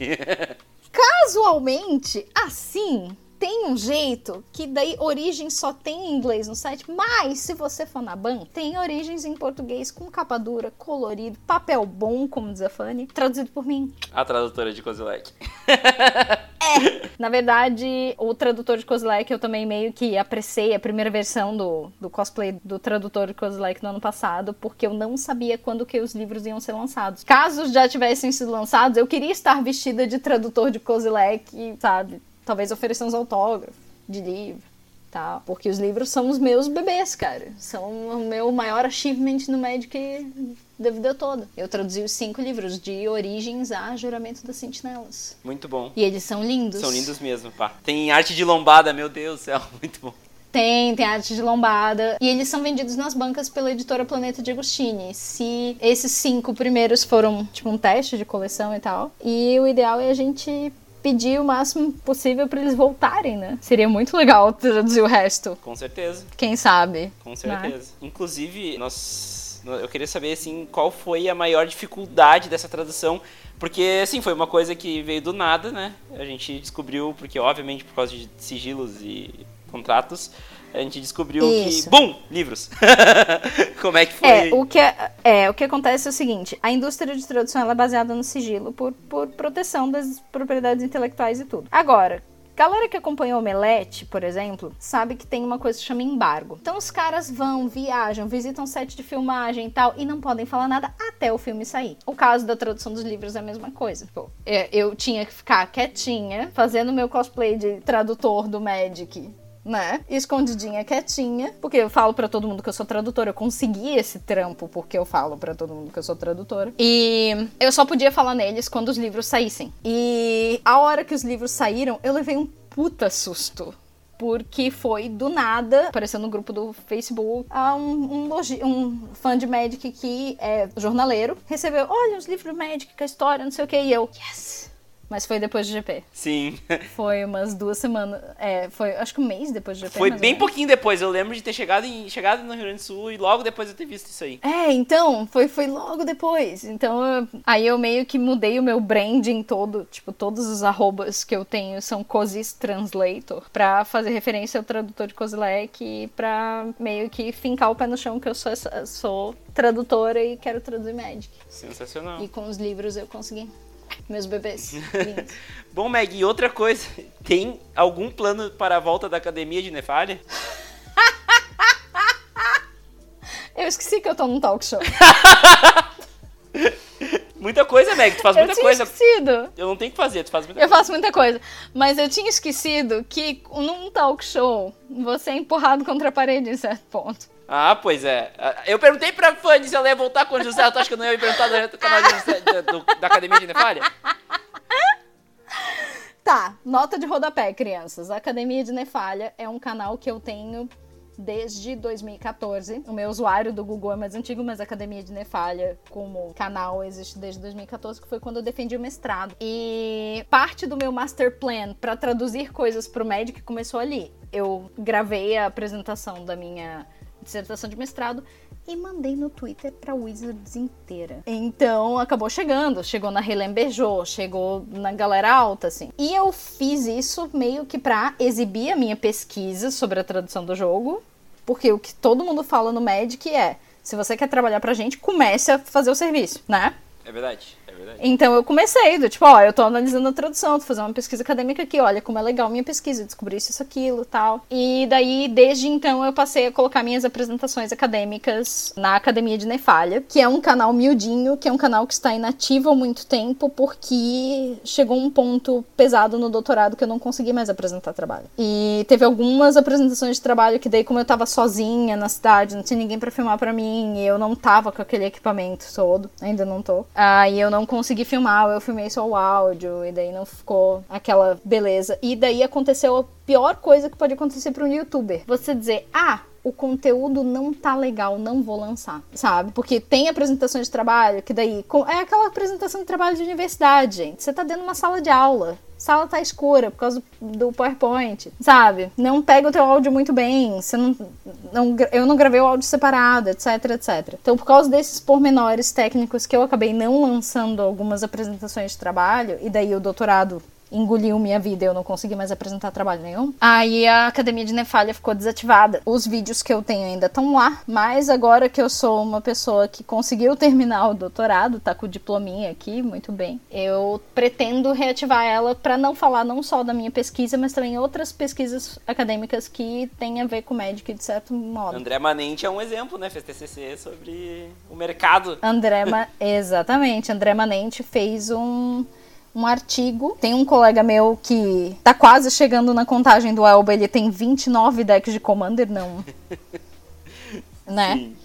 Casualmente, assim, tem um jeito que daí Origens só tem em inglês no site, mas se você for na ban, tem Origens em português com capa dura, colorido, papel bom, como diz a Fanny, traduzido por mim.
a tradutora de Kozilek.
Na verdade, o tradutor de Kozilek eu também meio que apreciei a primeira versão do, do cosplay do tradutor de Kozilek no ano passado, porque eu não sabia quando que os livros iam ser lançados. Caso já tivessem sido lançados, eu queria estar vestida de tradutor de Kozilek, sabe? Talvez oferecer uns autógrafos de livro. Tá? Porque os livros são os meus bebês, cara. São o meu maior achievement no Magic da vida toda. Eu traduzi os cinco livros, de Origens a Juramento das Sentinelas.
Muito bom.
E eles são lindos.
São lindos mesmo, pá. Tem arte de lombada, meu Deus do céu, muito bom.
Tem, tem arte de lombada. E eles são vendidos nas bancas pela editora Planeta de Agostini. Se esses cinco primeiros foram, tipo, um teste de coleção e tal. E o ideal é a gente pedir o máximo possível para eles voltarem, né? Seria muito legal traduzir o resto.
Com certeza.
Quem sabe?
Com certeza. Né? Inclusive, nós, eu queria saber, assim, qual foi a maior dificuldade dessa tradução porque, assim, foi uma coisa que veio do nada, né? A gente descobriu, porque obviamente por causa de sigilos e contratos, a gente descobriu Isso. que, bum, livros. Como é que foi?
É o que, é, é, o que acontece é o seguinte, a indústria de tradução é baseada no sigilo por, por proteção das propriedades intelectuais e tudo. Agora, Galera que acompanha o Omelete, por exemplo, sabe que tem uma coisa que chama embargo. Então os caras vão, viajam, visitam set de filmagem e tal, e não podem falar nada até o filme sair. O caso da tradução dos livros é a mesma coisa. Pô, é, eu tinha que ficar quietinha, fazendo meu cosplay de tradutor do Magic né? Escondidinha, quietinha, porque eu falo para todo mundo que eu sou tradutora. Eu consegui esse trampo porque eu falo para todo mundo que eu sou tradutora. E eu só podia falar neles quando os livros saíssem. E a hora que os livros saíram, eu levei um puta susto porque foi do nada, apareceu no grupo do Facebook, um, um, um, fã de Magic que é jornaleiro, recebeu, olha, os livros do Magic, a história, não sei o que, e eu, yes! Mas foi depois do GP.
Sim.
Foi umas duas semanas. É, foi acho que um mês depois do GP.
Foi bem pouquinho depois. Eu lembro de ter chegado, em, chegado no Rio Grande do Sul e logo depois eu ter visto isso aí.
É, então, foi, foi logo depois. Então, eu, aí eu meio que mudei o meu branding todo. Tipo, todos os arrobas que eu tenho são Cosis Translator. Pra fazer referência ao tradutor de Kozilek e pra meio que fincar o pé no chão que eu sou, sou tradutora e quero traduzir Magic.
Sensacional.
E com os livros eu consegui. Meus bebês.
Bom, Meg, e outra coisa, tem algum plano para a volta da academia de Nefalha?
eu esqueci que eu tô num talk show.
muita coisa, Meg, tu faz
eu
muita tinha coisa.
esquecido.
Eu não tenho que fazer, tu faz muita
eu
coisa.
Eu faço muita coisa. Mas eu tinha esquecido que num talk show você é empurrado contra a parede em certo ponto.
Ah, pois é. Eu perguntei pra Fanny se ela ia voltar com o José. Tu acha que eu não ia me perguntar do canal José, do, da Academia de Nefalha?
Tá, nota de rodapé, crianças. A Academia de Nefalha é um canal que eu tenho desde 2014. O meu usuário do Google é mais antigo, mas a Academia de Nefalha como canal existe desde 2014, que foi quando eu defendi o mestrado. E parte do meu master plan para traduzir coisas pro Medic começou ali. Eu gravei a apresentação da minha dissertação de mestrado e mandei no Twitter pra Wizards inteira. Então acabou chegando, chegou na Helen Beijou, chegou na galera alta, assim. E eu fiz isso meio que pra exibir a minha pesquisa sobre a tradução do jogo, porque o que todo mundo fala no Magic é: se você quer trabalhar pra gente, comece a fazer o serviço, né?
É verdade.
Então eu comecei, do tipo, ó, eu tô analisando a tradução, tô fazendo uma pesquisa acadêmica aqui, olha como é legal minha pesquisa, descobri isso, isso, aquilo tal. E daí, desde então, eu passei a colocar minhas apresentações acadêmicas na Academia de Nefalha, que é um canal miudinho, que é um canal que está inativo há muito tempo, porque chegou um ponto pesado no doutorado que eu não consegui mais apresentar trabalho. E teve algumas apresentações de trabalho que daí, como eu tava sozinha na cidade, não tinha ninguém para filmar para mim, e eu não tava com aquele equipamento todo, ainda não tô. Aí eu não consegui filmar, eu filmei só o áudio, e daí não ficou aquela beleza. E daí aconteceu a pior coisa que pode acontecer para um youtuber. Você dizer, ah, o conteúdo não tá legal, não vou lançar, sabe? Porque tem apresentações de trabalho que daí é aquela apresentação de trabalho de universidade, gente. Você tá dentro de uma sala de aula. Sala tá escura por causa do, PowerPoint, sabe? Não pega o teu áudio muito bem, você não, não, eu não gravei o áudio separado, etc, etc. Então, por causa desses pormenores técnicos que eu acabei não lançando algumas apresentações de trabalho, e daí o doutorado engoliu minha vida e eu não consegui mais apresentar trabalho nenhum. Aí a academia de Nefalha ficou desativada. Os vídeos que eu tenho ainda estão lá, mas agora que eu sou uma pessoa que conseguiu terminar o doutorado, tá com o diplominha aqui, muito bem, eu pretendo reativar ela para não falar não só da minha pesquisa, mas também outras pesquisas acadêmicas que têm a ver com médico de certo modo.
André Manente é um exemplo, né? Fez TCC sobre o mercado.
André, Ma... exatamente. André Manente fez um um artigo. Tem um colega meu que tá quase chegando na contagem do Elba, ele tem 29 decks de Commander, não. né? Sim.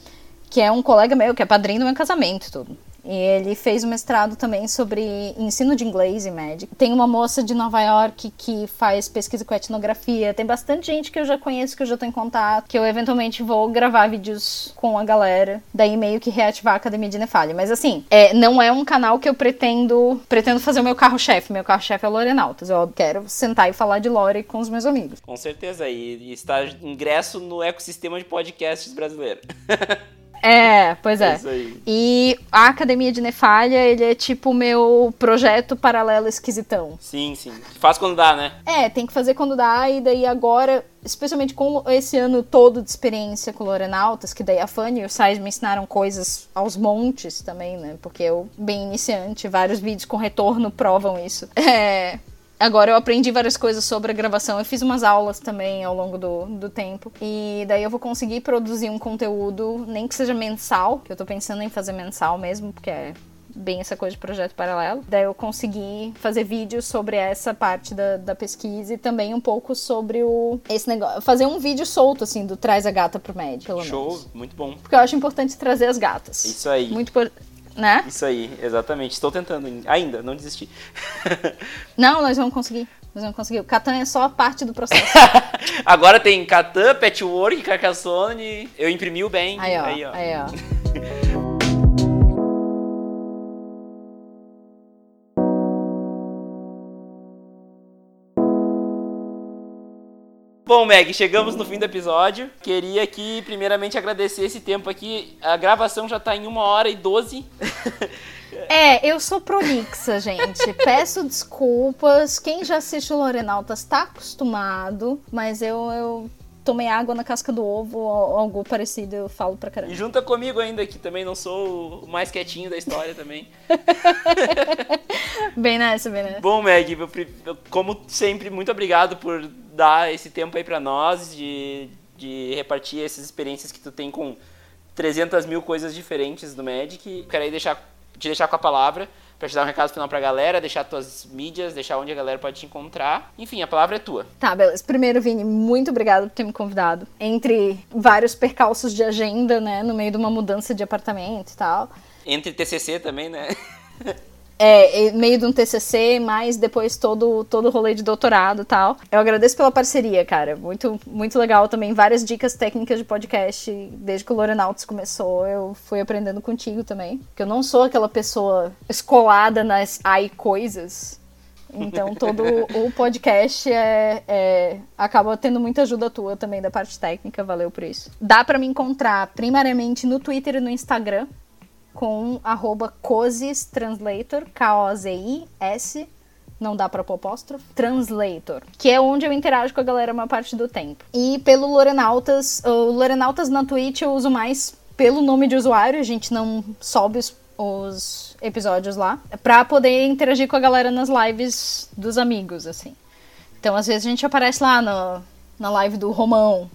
Que é um colega meu, que é padrinho do meu casamento tudo. E ele fez um mestrado também sobre ensino de inglês e médico. Tem uma moça de Nova York que faz pesquisa com etnografia. Tem bastante gente que eu já conheço, que eu já tô em contato, que eu eventualmente vou gravar vídeos com a galera. Daí meio que reativar a Academia de Nefalha. Mas assim, é, não é um canal que eu pretendo pretendo fazer o meu carro-chefe. Meu carro-chefe é o Lorenautas. Eu quero sentar e falar de lore com os meus amigos.
Com certeza. E, e está ingresso no ecossistema de podcasts brasileiro.
É, pois é.
É.
E a Academia de Nefalha, ele é tipo o meu projeto paralelo esquisitão.
Sim, sim. Faz quando dá, né?
É, tem que fazer quando dá, e daí agora, especialmente com esse ano todo de experiência com Lorenautas, que daí a Fanny e o Sais me ensinaram coisas aos montes também, né? Porque eu, bem iniciante, vários vídeos com retorno provam isso. É. Agora eu aprendi várias coisas sobre a gravação. Eu fiz umas aulas também ao longo do, do tempo. E daí eu vou conseguir produzir um conteúdo, nem que seja mensal, que eu tô pensando em fazer mensal mesmo, porque é bem essa coisa de projeto paralelo. Daí eu consegui fazer vídeos sobre essa parte da, da pesquisa e também um pouco sobre o esse negócio. Fazer um vídeo solto, assim, do traz a gata pro médico, pelo
Show,
menos.
muito bom.
Porque eu acho importante trazer as gatas.
Isso aí.
Muito por... Né?
Isso aí, exatamente. Estou tentando ainda, não desisti.
Não, nós vamos conseguir. Nós vamos conseguir. O Catan é só a parte do processo.
Agora tem Catan, Patchwork, Carcassonne. Eu imprimi o bem.
Aí, ó.
Aí, ó.
Aí, ó.
Bom, Meg, chegamos no fim do episódio. Queria aqui, primeiramente, agradecer esse tempo aqui. A gravação já tá em uma hora e doze.
É, eu sou prolixa, gente. Peço desculpas. Quem já assiste o Lorenautas tá acostumado, mas eu, eu tomei água na casca do ovo ou algo parecido, eu falo pra
E
caramba.
junta comigo ainda, que também não sou o mais quietinho da história também.
Bem nessa, bem nessa.
Bom, Meg, como sempre, muito obrigado por dar esse tempo aí pra nós, de, de repartir essas experiências que tu tem com 300 mil coisas diferentes do Magic. Quero aí deixar, te deixar com a palavra pra te dar um recado final pra galera, deixar tuas mídias, deixar onde a galera pode te encontrar. Enfim, a palavra é tua.
Tá, beleza. Primeiro, Vini, muito obrigado por ter me convidado. Entre vários percalços de agenda, né, no meio de uma mudança de apartamento e tal.
Entre TCC também, né?
É, meio de um TCC, mas depois todo todo o rolê de doutorado e tal. Eu agradeço pela parceria, cara. Muito muito legal também. Várias dicas técnicas de podcast. Desde que o Lorenauts começou, eu fui aprendendo contigo também. Porque eu não sou aquela pessoa escolada nas AI coisas. Então todo o podcast é, é- acaba tendo muita ajuda tua também da parte técnica, valeu por isso. Dá pra me encontrar primariamente no Twitter e no Instagram com arroba Cozis Translator, K-O-Z-I-S, não dá pra pôr Translator, que é onde eu interajo com a galera uma parte do tempo. E pelo Lorenautas, o Lorenautas na Twitch eu uso mais pelo nome de usuário, a gente não sobe os, os episódios lá, pra poder interagir com a galera nas lives dos amigos, assim. Então, às vezes a gente aparece lá no, na live do Romão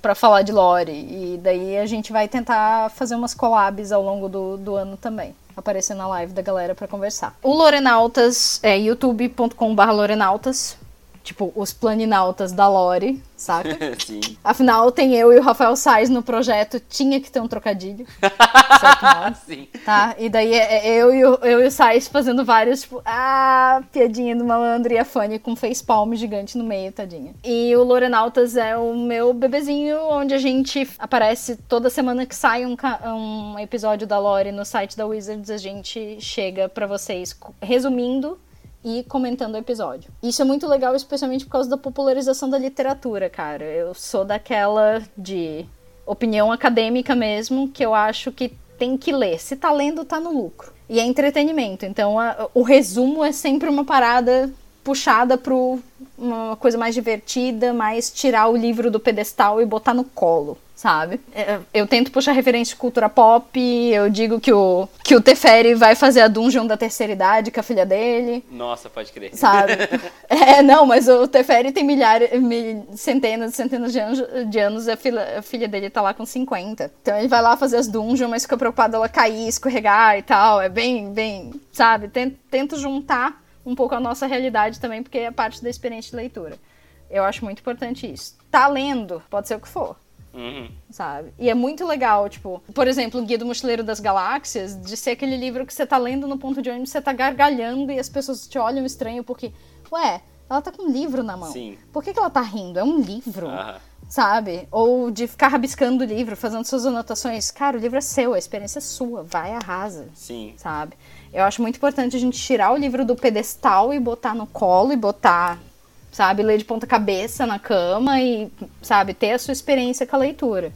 pra falar de lore. E daí a gente vai tentar fazer umas collabs ao longo do, do ano também. Aparecer na live da galera pra conversar. O Lorenautas é youtube.com.br Lorenautas. Tipo, os planinautas da lore, saca?
Sim.
Afinal, tem eu e o Rafael Sais no projeto. Tinha que ter um trocadilho. certo modo
Sim.
tá? E daí é é eu e o, eu e o Sais fazendo vários, tipo, ah, piadinha do malandro e a Fanny com facepalm gigante no meio, tadinha. E o Lorenautas é o meu bebezinho, onde a gente aparece toda semana que sai um, um episódio da Lore no site da Wizards, a gente chega pra vocês resumindo e comentando o episódio. Isso é muito legal, especialmente por causa da popularização da literatura, cara. Eu sou daquela de opinião acadêmica mesmo, que eu acho que tem que ler. Se tá lendo, tá no lucro. E é entretenimento. Então a- o resumo é sempre uma parada puxada pro uma coisa mais divertida, mais tirar o livro do pedestal e botar no colo, sabe? É, Eu tento puxar referência de cultura pop, eu digo que o, que o Teferi vai fazer a dungeon da terceira idade com a filha dele
Nossa, pode crer.
sabe? é, não, mas o Teferi tem milhares, mil- centenas e centenas de, anjo- de anos e a filha, a filha dele tá lá com 50. Então ele vai lá fazer as dungeons, mas fica preocupado ela cair, escorregar e tal. É bem, bem, sabe? Ten- Tento juntar um pouco a nossa realidade também, porque é parte da experiência de leitura. Eu acho muito importante isso. Tá lendo, pode ser o que for.
Uhum.
Sabe? E é muito legal, tipo, por exemplo, o Guia do Mochileiro das Galáxias, de ser aquele livro que você tá lendo no ponto de ônibus, você tá gargalhando e as pessoas te olham estranho porque, ué, ela tá com um livro na mão.
Sim.
Por que, que ela tá rindo? É um livro.
Aham.
Sabe? Ou de ficar rabiscando o livro, fazendo suas anotações. Cara, o livro é seu, a experiência é sua, vai, arrasa.
Sim.
Sabe? Eu acho muito importante a gente tirar o livro do pedestal e botar no colo e botar, sabe, ler de ponta cabeça na cama e, sabe, ter a sua experiência com a leitura.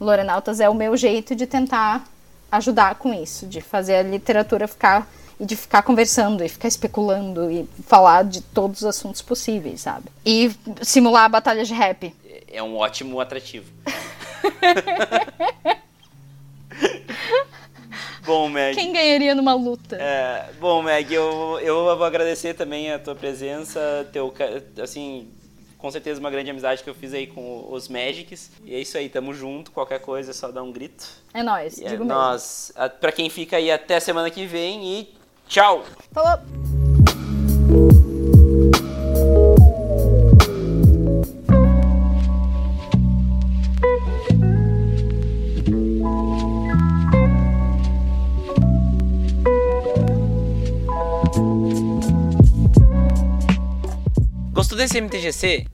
O Lorenautas é o meu jeito de tentar ajudar com isso, de fazer a literatura ficar e de ficar conversando e ficar especulando e falar de todos os assuntos possíveis, sabe? E simular batalhas de rap.
É um ótimo atrativo. Bom, Meg.
Quem ganharia numa luta?
É, bom, Meg, eu, eu vou agradecer também a tua presença, teu, assim, com certeza uma grande amizade que eu fiz aí com os Magics. E é isso aí, tamo junto, qualquer coisa é só dar um grito.
É nóis,
E é
digo mesmo.
nós, pra quem fica aí até semana que vem e tchau!
Falou!
Desse MTGC?